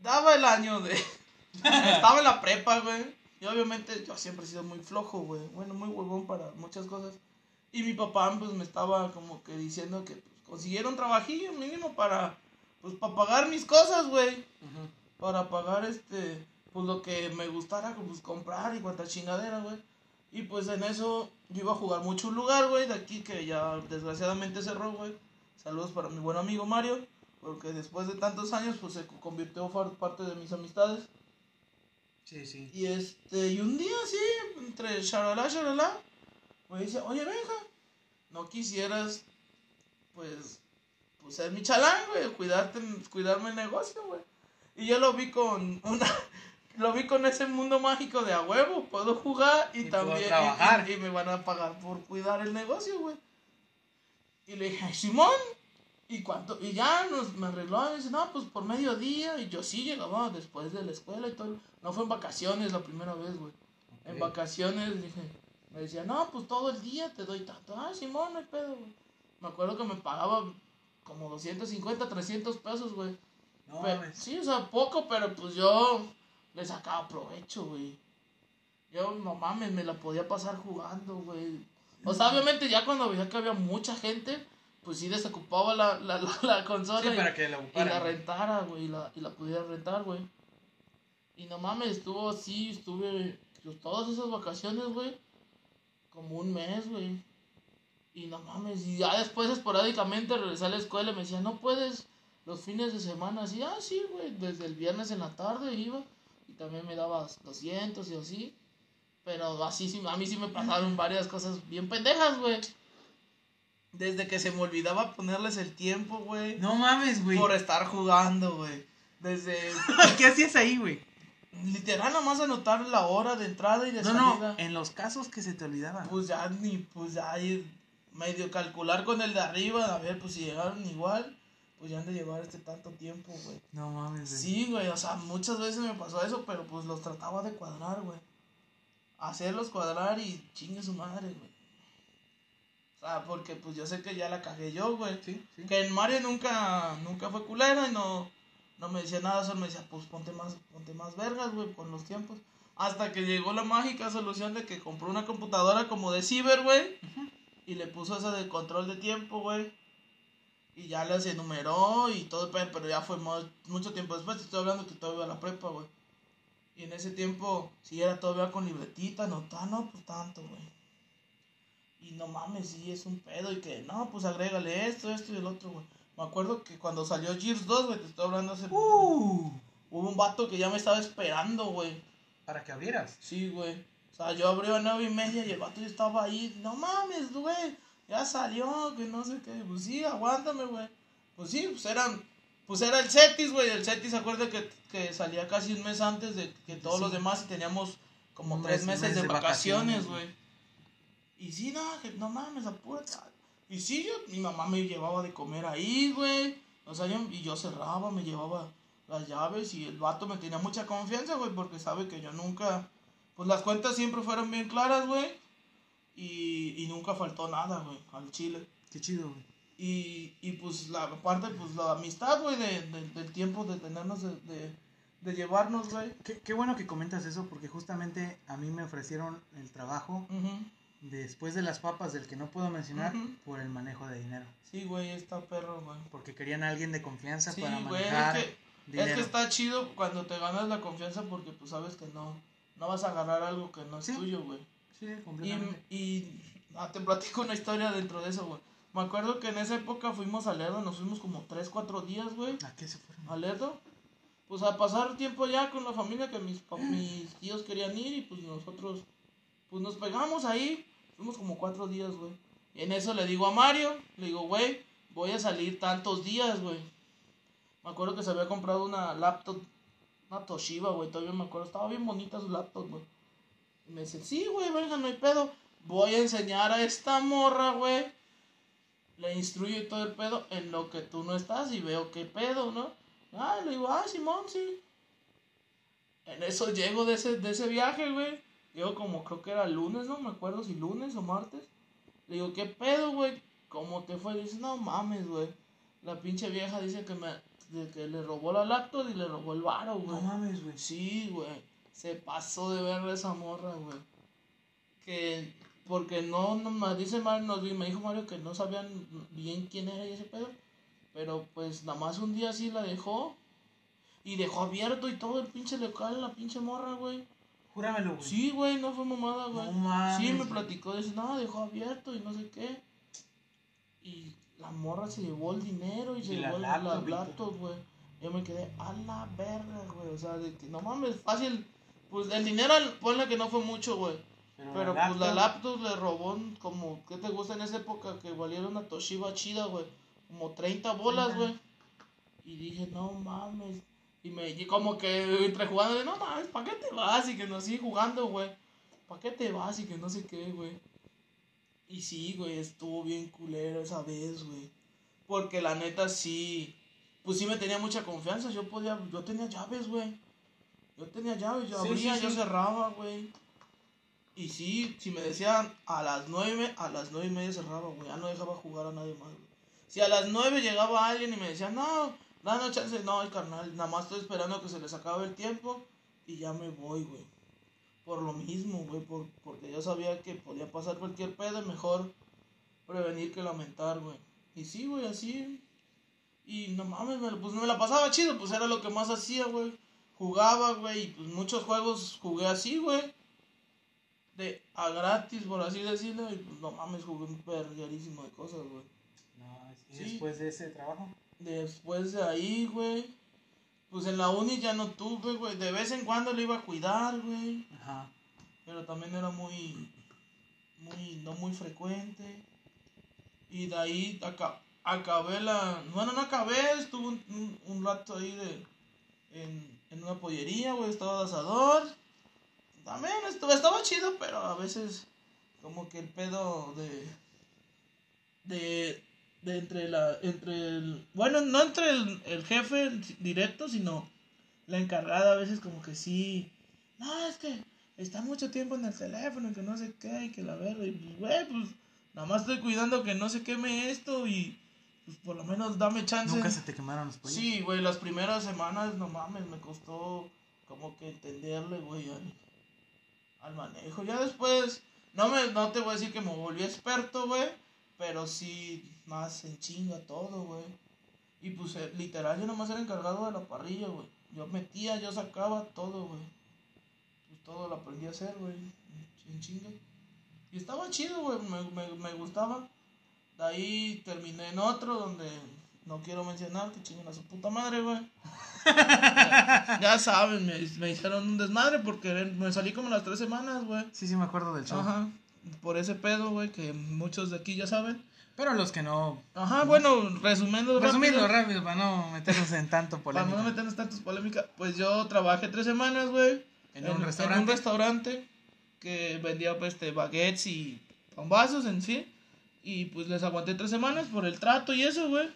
Daba el año de. Estaba en la prepa, güey. Y obviamente yo siempre he sido muy flojo, güey. Bueno, muy huevón para muchas cosas. Y mi papá, pues me estaba como que diciendo que pues, consiguiera un trabajillo mínimo para. Pues para pagar mis cosas, güey. Para pagar este. Pues lo que me gustara, pues comprar y cuanta chingadera, güey. Y pues en eso yo iba a jugar mucho un lugar, güey, de aquí que ya desgraciadamente cerró, güey. Saludos para mi buen amigo Mario, porque después de tantos años, pues se convirtió parte de mis amistades. Sí, sí. Y este, y un día así, entre charalá, charalá, me dice, oye, venga, no quisieras, pues, pues ser mi chalán, güey, cuidarte, cuidarme el negocio, güey. Y yo lo vi con una, lo vi con ese mundo mágico de a huevo, puedo jugar y, también, trabajar. y, y me van a pagar por cuidar el negocio, güey. Y le dije, Simón, ¿y cuánto? Y ya nos, me arregló, y dice, no, pues por mediodía, y yo sí llegaba después de la escuela y todo. No fue en vacaciones la primera vez, güey. En vacaciones dije, me decía, no, pues todo el día te doy tanto. Ah, Simón, no hay pedo, güey. Me acuerdo que me pagaba como 250, 300 pesos, güey. No, Pero- sí, o sea, poco, pero pues yo le sacaba provecho, güey. Yo, no mames, me la podía pasar jugando, güey. O sea, obviamente ya cuando veía que había mucha gente, pues sí desocupaba la, la, la, la consola Sí, y, para que la y la rentara, güey, y la, y la pudiera rentar, güey. Y no mames, estuvo así, estuve pues, todas esas vacaciones, güey, como un mes, güey. Y no mames, y ya después esporádicamente regresé a la escuela y me decía, no puedes los fines de semana, así, ah, sí, güey, desde el viernes en la tarde iba y también me dabas 200 y así. Pero así sí, a mí sí me pasaron varias cosas bien pendejas, güey. Desde que se me olvidaba ponerles el tiempo, güey. No mames, güey. Por estar jugando, güey. Desde. ¿Qué hacías ahí, güey? Literal, nada más anotar la hora de entrada y de No, salida. no, en los casos que se te olvidaban. Pues ya ni, pues ya ir medio calcular con el de arriba, a ver, pues si llegaron igual, pues ya han de llevar este tanto tiempo, güey. No mames, güey. Sí, güey, o sea, muchas veces me pasó eso, pero pues los trataba de cuadrar, güey. Hacerlos cuadrar y chingue su madre, güey. O sea, porque pues yo sé que ya la cagué yo, güey. Sí, sí. Que en Mario nunca, nunca fue culera y no, no me decía nada, solo me decía, pues ponte más, ponte más vergas, güey, con los tiempos. Hasta que llegó la mágica solución de que compró una computadora como de ciber, güey. Y le puso esa de control de tiempo, güey. Y ya las enumeró y todo, pero ya fue mucho tiempo después. Te estoy hablando que todavía iba a la prepa, güey. Y en ese tiempo, si era todavía con libretita, no, no, pues tanto, güey. Y no mames, sí, es un pedo. Y que, no, pues agrégale esto, esto y el otro, güey. Me acuerdo que cuando salió Gears 2, güey, te estoy hablando hace. Uh, Hubo un vato que ya me estaba esperando, güey. para que abrieras. Sí, güey. O sea, yo abrí a nueve y media y el vato ya estaba ahí. No mames, güey. Ya salió, que no sé qué. Pues sí, aguántame, güey. Pues sí, pues eran. Pues era el Cetis, güey. El Cetis, acuerda que, que salía casi un mes antes de que todos Sí. los demás y teníamos como tres mes- meses mes de, vacaciones, güey. Y sí, no, que no mames, apúrate. Y sí, yo, mi mamá me llevaba de comer ahí, güey. O sea, yo, y yo cerraba, me llevaba las llaves y el vato me tenía mucha confianza, güey, porque sabe que yo nunca, pues las cuentas siempre fueron bien claras, güey. Y, y nunca faltó nada, güey, al chile. Qué chido, güey. Y, y pues la parte, pues la amistad, güey, de, de- del tiempo de tenernos, de, de, de llevarnos, güey. Qué, qué bueno que comentas eso porque justamente a mí me ofrecieron el trabajo después de las papas del que no puedo mencionar por el manejo de dinero. Sí, güey, está perro, güey. Porque querían a alguien de confianza Sí, para güey, es manejar que, dinero. es que está chido cuando te ganas la confianza porque pues sabes que no, no vas a agarrar algo que no es Sí. tuyo, güey. Sí, Y, completamente. y ah, te platico una historia dentro de eso, güey. Me acuerdo que en esa época fuimos a Lerdo, nos fuimos como 3, 4 días, güey, ¿A qué se fueron? a Lerdo. Pues a pasar tiempo ya con la familia que mis, pa- mis tíos querían ir y pues nosotros, pues nos pegamos ahí. Fuimos como 4 días, güey. Y en eso le digo a Mario, le digo, güey, voy a salir tantos días, güey. Me acuerdo que se había comprado una laptop, una Toshiba, güey, todavía me acuerdo, estaba bien bonita su laptop, güey. Y me dice, sí, güey, venga, no hay pedo. Voy a enseñar a esta morra, güey. Le instruyo y todo el pedo en lo que tú no estás y veo qué pedo, ¿no? Ah, le digo, ah, Simón, sí. En eso llego de ese, de ese viaje, güey. Llego como, creo que era lunes, no me acuerdo si lunes o martes. Le digo, ¿qué pedo, güey? ¿Cómo te fue? Dice, no mames, güey. La pinche vieja dice que me de que le robó la laptop y le robó el varo, güey. No mames, güey. Sí, güey. Se pasó de ver esa morra, güey. Que, porque no, no me dice Mario, nos, me dijo Mario que no sabían bien quién era ese pedo. Pero pues nada más un día sí la dejó. Y dejó abierto y todo el pinche local, la pinche morra, güey. Júramelo, güey. Sí, güey, no fue mamada, güey. No mames, sí, me platicó, dice, no, dejó abierto y no sé qué. Y la morra se llevó el dinero y se la llevó la laptop, güey. Yo me quedé a la verga, güey. O sea, de que no mames, fácil. Pues el dinero, ponle que no fue mucho, güey. Pero pues la laptop le robó como, ¿qué te gusta en esa época? Que valiera una Toshiba chida, güey. Como 30 bolas, güey. Y dije, no mames. Y me y como que entre jugando, de, no mames, ¿para qué te vas? Y que no sigue jugando, güey. ¿Para qué te vas? Y que no sé qué, güey. Y sí, güey, estuvo bien culero esa vez, güey. Porque la neta sí, pues sí me tenía mucha confianza. Yo podía, yo tenía llaves, güey. Yo tenía llaves, yo Sí, abría, sí, yo sí. cerraba, güey. Y sí, si me decían a las nueve, a las nueve y media cerraba, güey. Ya no dejaba jugar a nadie más, güey. Si a las nueve llegaba alguien y me decía, no, danos chance, no, el carnal, nada más estoy esperando que se les acabe el tiempo y ya me voy, güey. Por lo mismo, güey, por, porque yo sabía que podía pasar cualquier pedo, mejor prevenir que lamentar, güey. Y sí, güey, así. Y no mames, me, pues me la pasaba chido, pues era lo que más hacía, güey. Jugaba, güey, y pues muchos juegos jugué así, güey. De a gratis, por así decirlo, y pues no mames, jugué un verguerísimo de cosas, güey. No, y Sí. después de ese trabajo. Después de ahí, güey. Pues en la uni ya no tuve, güey. De vez en cuando le iba a cuidar, güey. Ajá. Pero también era muy. Muy. No muy frecuente. Y de ahí acá, acabé la. Bueno, no acabé, estuve un, un, un rato ahí de. En, en una pollería, güey, estaba asador. También estuvo, estaba chido, pero a veces como que el pedo de. De. De entre la. Entre el. Bueno, no entre el, jefe directo, sino la encargada a veces como que sí. No, es que está mucho tiempo en el teléfono que no sé qué y que la verga. Y pues, güey, pues nada más estoy cuidando que no se queme esto y pues por lo menos dame chance. Nunca se te quemaron los pollos. Sí, güey, las primeras semanas, no mames, me costó como que entenderle, güey, al, al manejo. Ya después, no, me, no te voy a decir que me volví experto, güey, pero sí más en chinga todo, güey. Y pues eh, literal yo nomás era encargado de la parrilla, güey. Yo metía, yo sacaba todo, güey. Pues todo lo aprendí a hacer, güey, en chinga. Y estaba chido, güey, me, me, me gustaba. De ahí terminé en otro donde no quiero mencionar que chinguen a su puta madre, güey. ya, ya saben, me, me hicieron un desmadre porque me salí como las tres semanas, güey. Sí, sí, me acuerdo del show. Ajá. Por ese pedo, güey, que muchos de aquí ya saben. Pero los que no. Ajá, bueno, resumiendo Resumiendo rápido, rápido, para no meternos en tanto Para polémica. no meternos tantos polémica, pues yo trabajé tres semanas, güey. ¿En un restaurante? un restaurante que vendía, pues, este, baguettes y bombazos en sí. Y pues les aguanté tres semanas por el trato y eso, güey.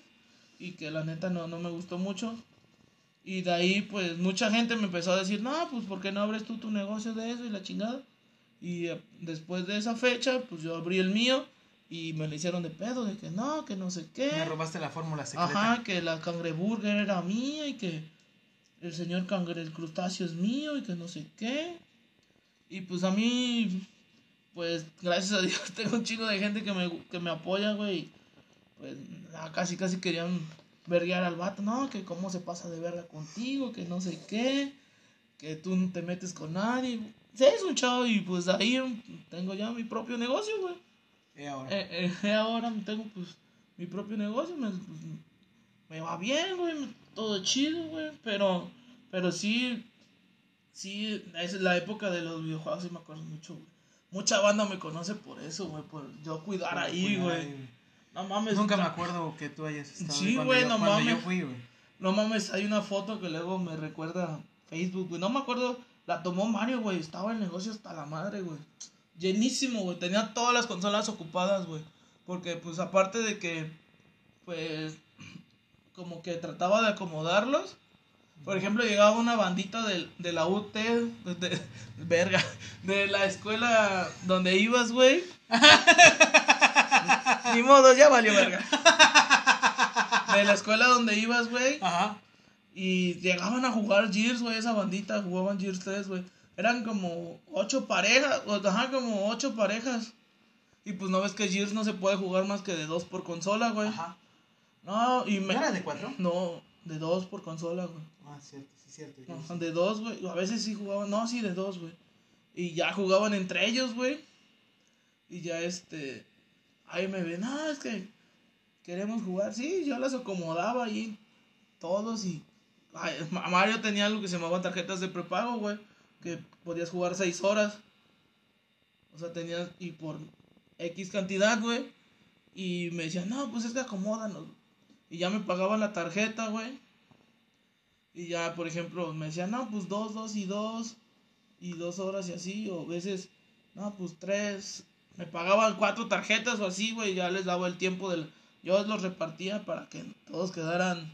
Y que la neta no, no me gustó mucho. Y de ahí, pues, mucha gente me empezó a decir, no, pues, ¿por qué no abres tú tu negocio de eso y la chingada? Y eh, después de esa fecha, pues, yo abrí el mío y me le hicieron de pedo, de que no, que no sé qué. Me robaste la fórmula secreta. Ajá, que la cangreburger era mía y que el señor cangre, el crustáceo es mío y que no sé qué. Y pues a mí, pues gracias a Dios tengo un chingo de gente que me, que me apoya, güey. Pues ah, casi, casi querían verguear al vato, no, que cómo se pasa de verga contigo, que no sé qué, que tú no te metes con nadie. Sí, es un chavo y pues ahí tengo ya mi propio negocio, güey. Y ahora. Eh, eh, ahora tengo pues mi propio negocio, me, pues, me va bien, güey, todo chido, güey, pero, pero sí, sí, es la época de los videojuegos, sí me acuerdo mucho, güey. Mucha banda me conoce por eso, güey, por yo cuidar ahí, güey. No mames. Nunca me acuerdo que tú hayas estado Sí, güey, yo- no cuando yo mames. fui, güey. No mames, hay una foto que luego me recuerda a Facebook, güey. No me acuerdo, la tomó Mario, güey. Estaba el negocio hasta la madre, güey. Llenísimo, güey. Tenía todas las consolas ocupadas, güey. Porque, pues, aparte de que, pues, como que trataba de acomodarlos. Por ejemplo, llegaba una bandita del- de, la UT, de, de- verga, de la escuela donde ibas, güey. Ni modo, ya valió verga. De la escuela donde ibas, güey. Ajá. Y llegaban a jugar Gears, güey, esa bandita, jugaban Gears 3, güey. Eran como ocho parejas, o, ajá, como ocho parejas. Y pues no ves que Gears no se puede jugar más que de dos por consola, güey. Ajá. No, y me... ¿No era de cuatro? No, de dos por consola, güey. Ah, cierto, sí, cierto. Ajá, sé. de dos, güey. A veces sí jugaban, no, sí, de dos, güey. Y ya jugaban entre ellos, güey. Y ya este. Ahí me ven, no, es que queremos jugar. Sí, yo las acomodaba ahí, todos. Y ay, Ma- Mario tenía algo que se llamaba tarjetas de prepago, güey. Que podías jugar seis horas. O sea, tenías, y por X cantidad, güey. Y me decían, no, pues es que acomódanos. Y ya me pagaban la tarjeta, güey. Y ya, por ejemplo, me decían, no, pues dos, dos y dos. Y dos horas y así. O a veces, no, pues tres. Me pagaban cuatro tarjetas o así, güey. Ya les daba el tiempo del. Yo los repartía para que todos quedaran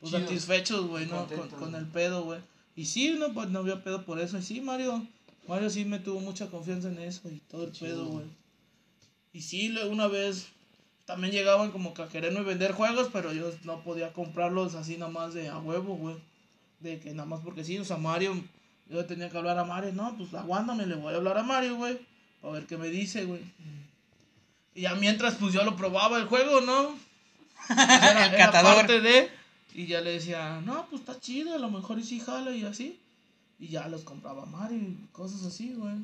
pues, satisfechos, güey, ¿no? Con, el pedo, güey. Y sí, no, pues no había pedo por eso. Y sí, Mario. Mario sí me tuvo mucha confianza en eso y todo el Chido, pedo, güey. Y sí, una vez también llegaban como que a quererme vender juegos, pero yo no podía comprarlos así nada más de a huevo, güey. De que nada más porque sí, o sea, Mario, yo tenía que hablar a Mario, no, pues aguántame, le voy a hablar a Mario, güey, para ver qué me dice, güey. Y ya mientras, pues yo lo probaba el juego, ¿no? Era, El era parte de, y ya le decía, no, pues está chido, a lo mejor y sí jala y así. Y ya los compraba Mario y cosas así, güey.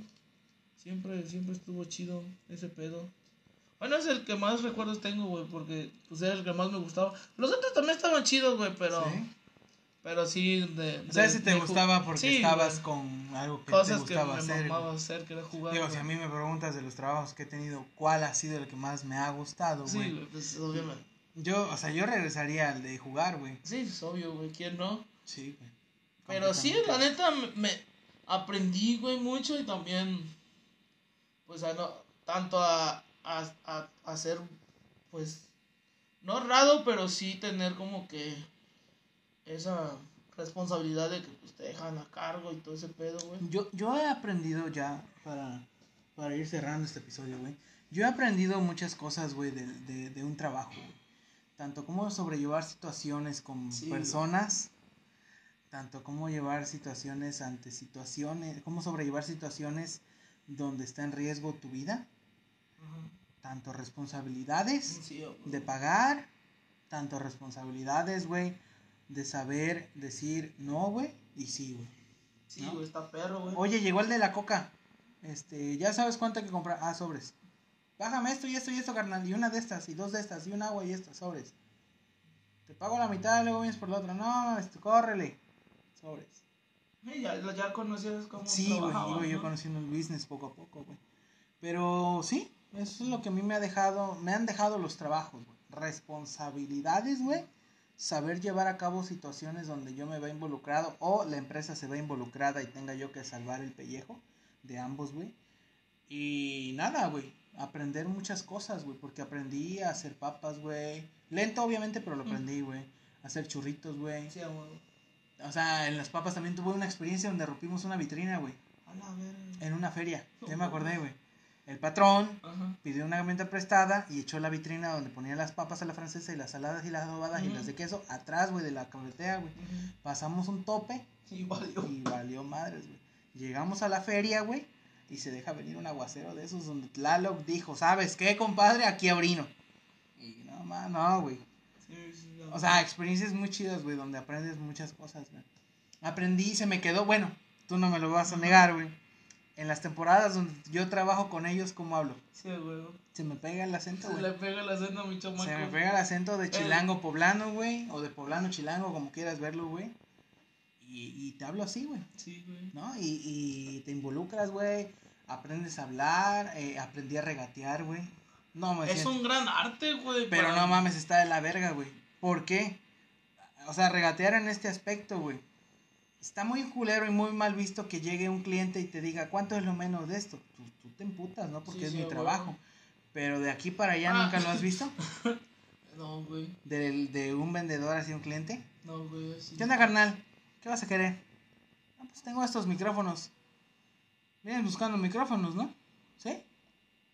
Siempre, siempre estuvo chido ese pedo. Bueno, es el que más recuerdos tengo, güey, porque pues era el que más me gustaba. Los otros también estaban chidos, güey, pero Sí. Pero sí, de. O sea, si te gustaba porque Sí, estabas güey. con algo que Cosas te que gustaba me hacer. güey. mamaba hacer, que era jugar. Digo, güey. si a mí me preguntas de los trabajos que he tenido, ¿cuál ha sido el que más me ha gustado, Sí, güey? güey, pues obviamente. Yo, o sea, yo regresaría al de jugar, güey. Sí, es obvio, güey, ¿quién no? Sí, güey. Pero sí, la neta, me, me aprendí, güey, mucho y también, pues, a no, tanto a, a, a, a ser, pues, no honrado, pero sí tener como que esa responsabilidad de que pues, te dejan a cargo y todo ese pedo, güey. Yo, yo he aprendido ya, para, para ir cerrando este episodio, güey. Yo he aprendido muchas cosas, güey, de, de, de un trabajo, güey. Tanto como sobrellevar situaciones con Sí, güey. personas, tanto como llevar situaciones ante situaciones, cómo sobrellevar situaciones donde está en riesgo tu vida, tanto responsabilidades Sí, güey. de pagar, tanto responsabilidades, güey, de saber decir no, güey, y sí, güey. Sí, ¿no? güey, está perro, güey. Oye, llegó el de la coca. Este, ya sabes cuánto hay que comprar. Ah, sobres. Bájame esto y esto y esto, carnal. Y una de estas, y dos de estas, y un agua y estas, sobres. Te pago la mitad, luego vienes por la otra. No, este, córrele. Sobres. Sí, ya, ya conocías cómo Sí, güey, digo, yo ¿no? conociendo el business poco a poco, güey. Pero sí, eso es lo que a mí me ha dejado, me han dejado los trabajos, güey. Responsabilidades, güey. Saber llevar a cabo situaciones donde yo me vea involucrado o la empresa se vea involucrada y tenga yo que salvar el pellejo de ambos, güey. Y nada, güey. Aprender muchas cosas, güey. Porque aprendí a hacer papas, güey. Lento, obviamente, pero lo aprendí, güey. A hacer churritos, güey. Sí. O sea, en las papas también tuve una experiencia donde rompimos una vitrina, güey. A la verga. En una feria. Ya me acordé, güey. El patrón Ajá. pidió una herramienta prestada y echó la vitrina donde ponía las papas a la francesa y las saladas y las adobadas y las de queso atrás, güey, de la cafetea, güey. Pasamos un tope Sí, valió. y valió madres, güey. Llegamos a la feria, güey, y se deja venir un aguacero de esos donde Tlaloc dijo, ¿sabes qué, compadre? Aquí abrino. Y no, ma, no, güey. O sea, experiencias muy chidas, güey, donde aprendes muchas cosas, güey. Aprendí y se me quedó, bueno, tú no me lo vas a negar, güey. En las temporadas donde yo trabajo con ellos, ¿cómo hablo? Sí, güey. Se me pega el acento, Se güey. le pega el acento a mi chamaco. Se me pega el acento de chilango poblano, güey. O de poblano chilango, como quieras verlo, güey. Y, y te hablo así, güey. Sí, güey. ¿No? Y, y te involucras, güey. Aprendes a hablar. eh, aprendí a regatear, güey. No me Es siento- un gran arte, güey. Pero para- no mames, está de la verga, güey. ¿Por qué? O sea, regatear en este aspecto, güey. Está muy culero y muy mal visto que llegue un cliente y te diga, ¿cuánto es lo menos de esto? Tú, tú te emputas, ¿no? Porque Sí, es sí, mi trabajo. Pero de aquí para allá Ah. nunca lo has visto. No, güey. Del, de un vendedor hacia un cliente. No, güey. así. ¿Qué onda, carnal? ¿Qué vas a querer? Ah, pues tengo estos micrófonos. Vienes buscando micrófonos, ¿no? ¿Sí?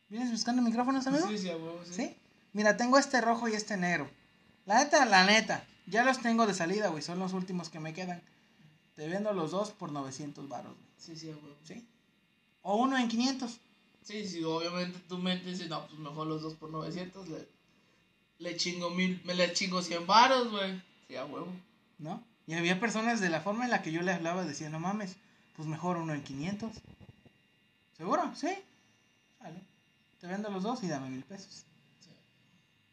¿Vienes buscando micrófonos, amigo? Sí, sí, sí. ¿Sí? Mira, tengo este rojo y este negro. La neta, la neta. Ya los tengo de salida, güey. Son los últimos que me quedan. Te vendo los dos por 900 baros, güey. Sí, sí, a huevo. ¿Sí? O uno en 500. Sí, sí, obviamente tú me dices, no, pues mejor los dos por 900, le, le chingo mil, me le chingo 100 varos, güey. Sí, a huevo. ¿No? Y había personas de la forma en la que yo le hablaba decían, no mames, pues mejor uno en 500. ¿Seguro? Sí. Vale. Te vendo los dos y dame mil pesos. Sí.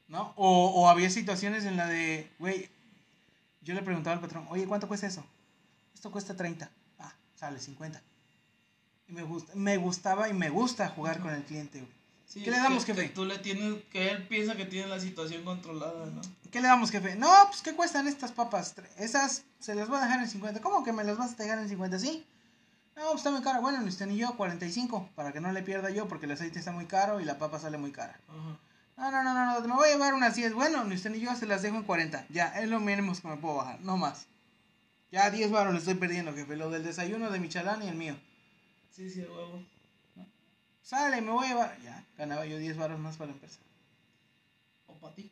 ¿No? O, o había situaciones en la de, güey, yo le preguntaba al patrón, oye, ¿cuánto cuesta eso? Esto cuesta 30. Ah, sale 50. Y me, gusta, me gustaba y me gusta jugar con el cliente, güey. Sí, ¿Qué le damos, que, jefe? que tú le tienes, que él piensa que tiene la situación controlada, ¿no? ¿Qué le damos, jefe? No, pues ¿qué cuestan estas papas? Esas se las voy a dejar en 50. ¿Cómo que me las vas a dejar en 50? Sí. No, pues está muy cara. Bueno, ni usted ni yo, 45. Para que no le pierda yo, porque el aceite está muy caro y la papa sale muy cara. Ajá. No, no, no, no, no, me voy a llevar unas 10. Bueno, ni usted ni yo se las dejo en 40. Ya, es lo mínimo que me puedo bajar, no más. Ya 10 baros le estoy perdiendo, jefe. Lo del desayuno de Michalán y el mío. Sí, sí, huevo. Sale, me voy a llevar. Ya, ganaba yo 10 baros más para empresa. O para ti.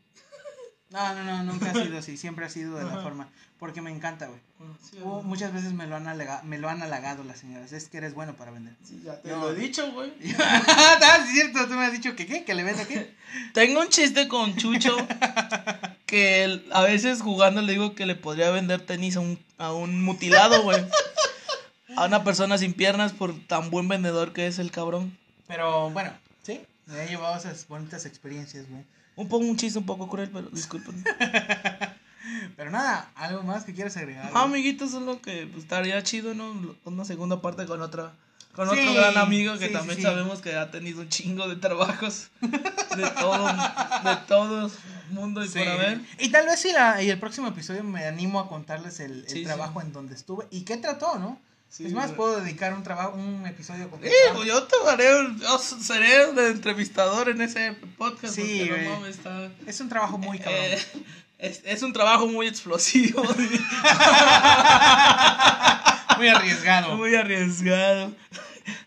No, no, no, nunca ha sido así. Siempre ha sido de la forma. Porque me encanta, güey. Bueno, sí, a Uh, muchas veces me lo, han alega- me lo han halagado las señoras. Es que eres bueno para vender. Sí, ya te No. lo he dicho, güey. ah, es cierto. Tú me has dicho que qué, que le vende qué. Tengo un chiste con Chucho que él- a veces jugando le digo que le podría vender tenis a un, a un mutilado, güey. A una persona sin piernas por tan buen vendedor que es el cabrón. Pero bueno, sí. Me he llevado esas bonitas experiencias, güey. Un poco un chiste un poco cruel, pero disculpen. Pero nada, algo más que quieras agregar. No, amiguitos, solo que pues, estaría chido, ¿no? Una segunda parte con otra. Con Sí, otro gran amigo que sí, también sí, sabemos que ha tenido un chingo de trabajos de todo, de todo mundo y por haber. Y tal vez si la, y el próximo episodio me animo a contarles el, el trabajo en donde estuve y qué trató, ¿no? Es más, puedo dedicar un trabajo, un episodio completo. Sí, pues yo te haré, un- yo seré de entrevistador en ese podcast. Sí, porque no mames, está. Es un trabajo muy cabrón. Eh, es, es un trabajo muy explosivo, muy arriesgado. muy arriesgado.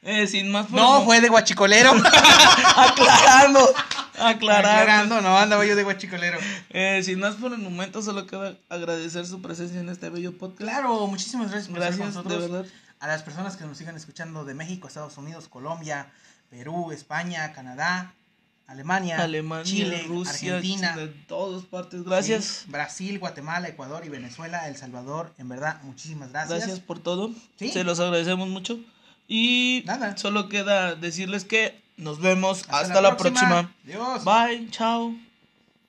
Eh, sin más por no, el fue de guachicolero. aclarando, aclarando. Aclarando, no, andaba yo de guachicolero. Eh, sin más por el momento, solo queda agradecer su presencia en este bello podcast. Claro, muchísimas gracias por estar con Gracias, de verdad. A las personas que nos sigan escuchando de México, Estados Unidos, Colombia, Perú, España, Canadá, Alemania, Alemania, Chile, Rusia, Argentina, de todas partes. Gracias. sí, Brasil, Guatemala, Ecuador y Venezuela, El Salvador. En verdad, muchísimas gracias. Gracias por todo. Sí. Se los agradecemos mucho. Y Nada. solo queda decirles que nos vemos hasta, la próxima. Adiós. Bye, chao.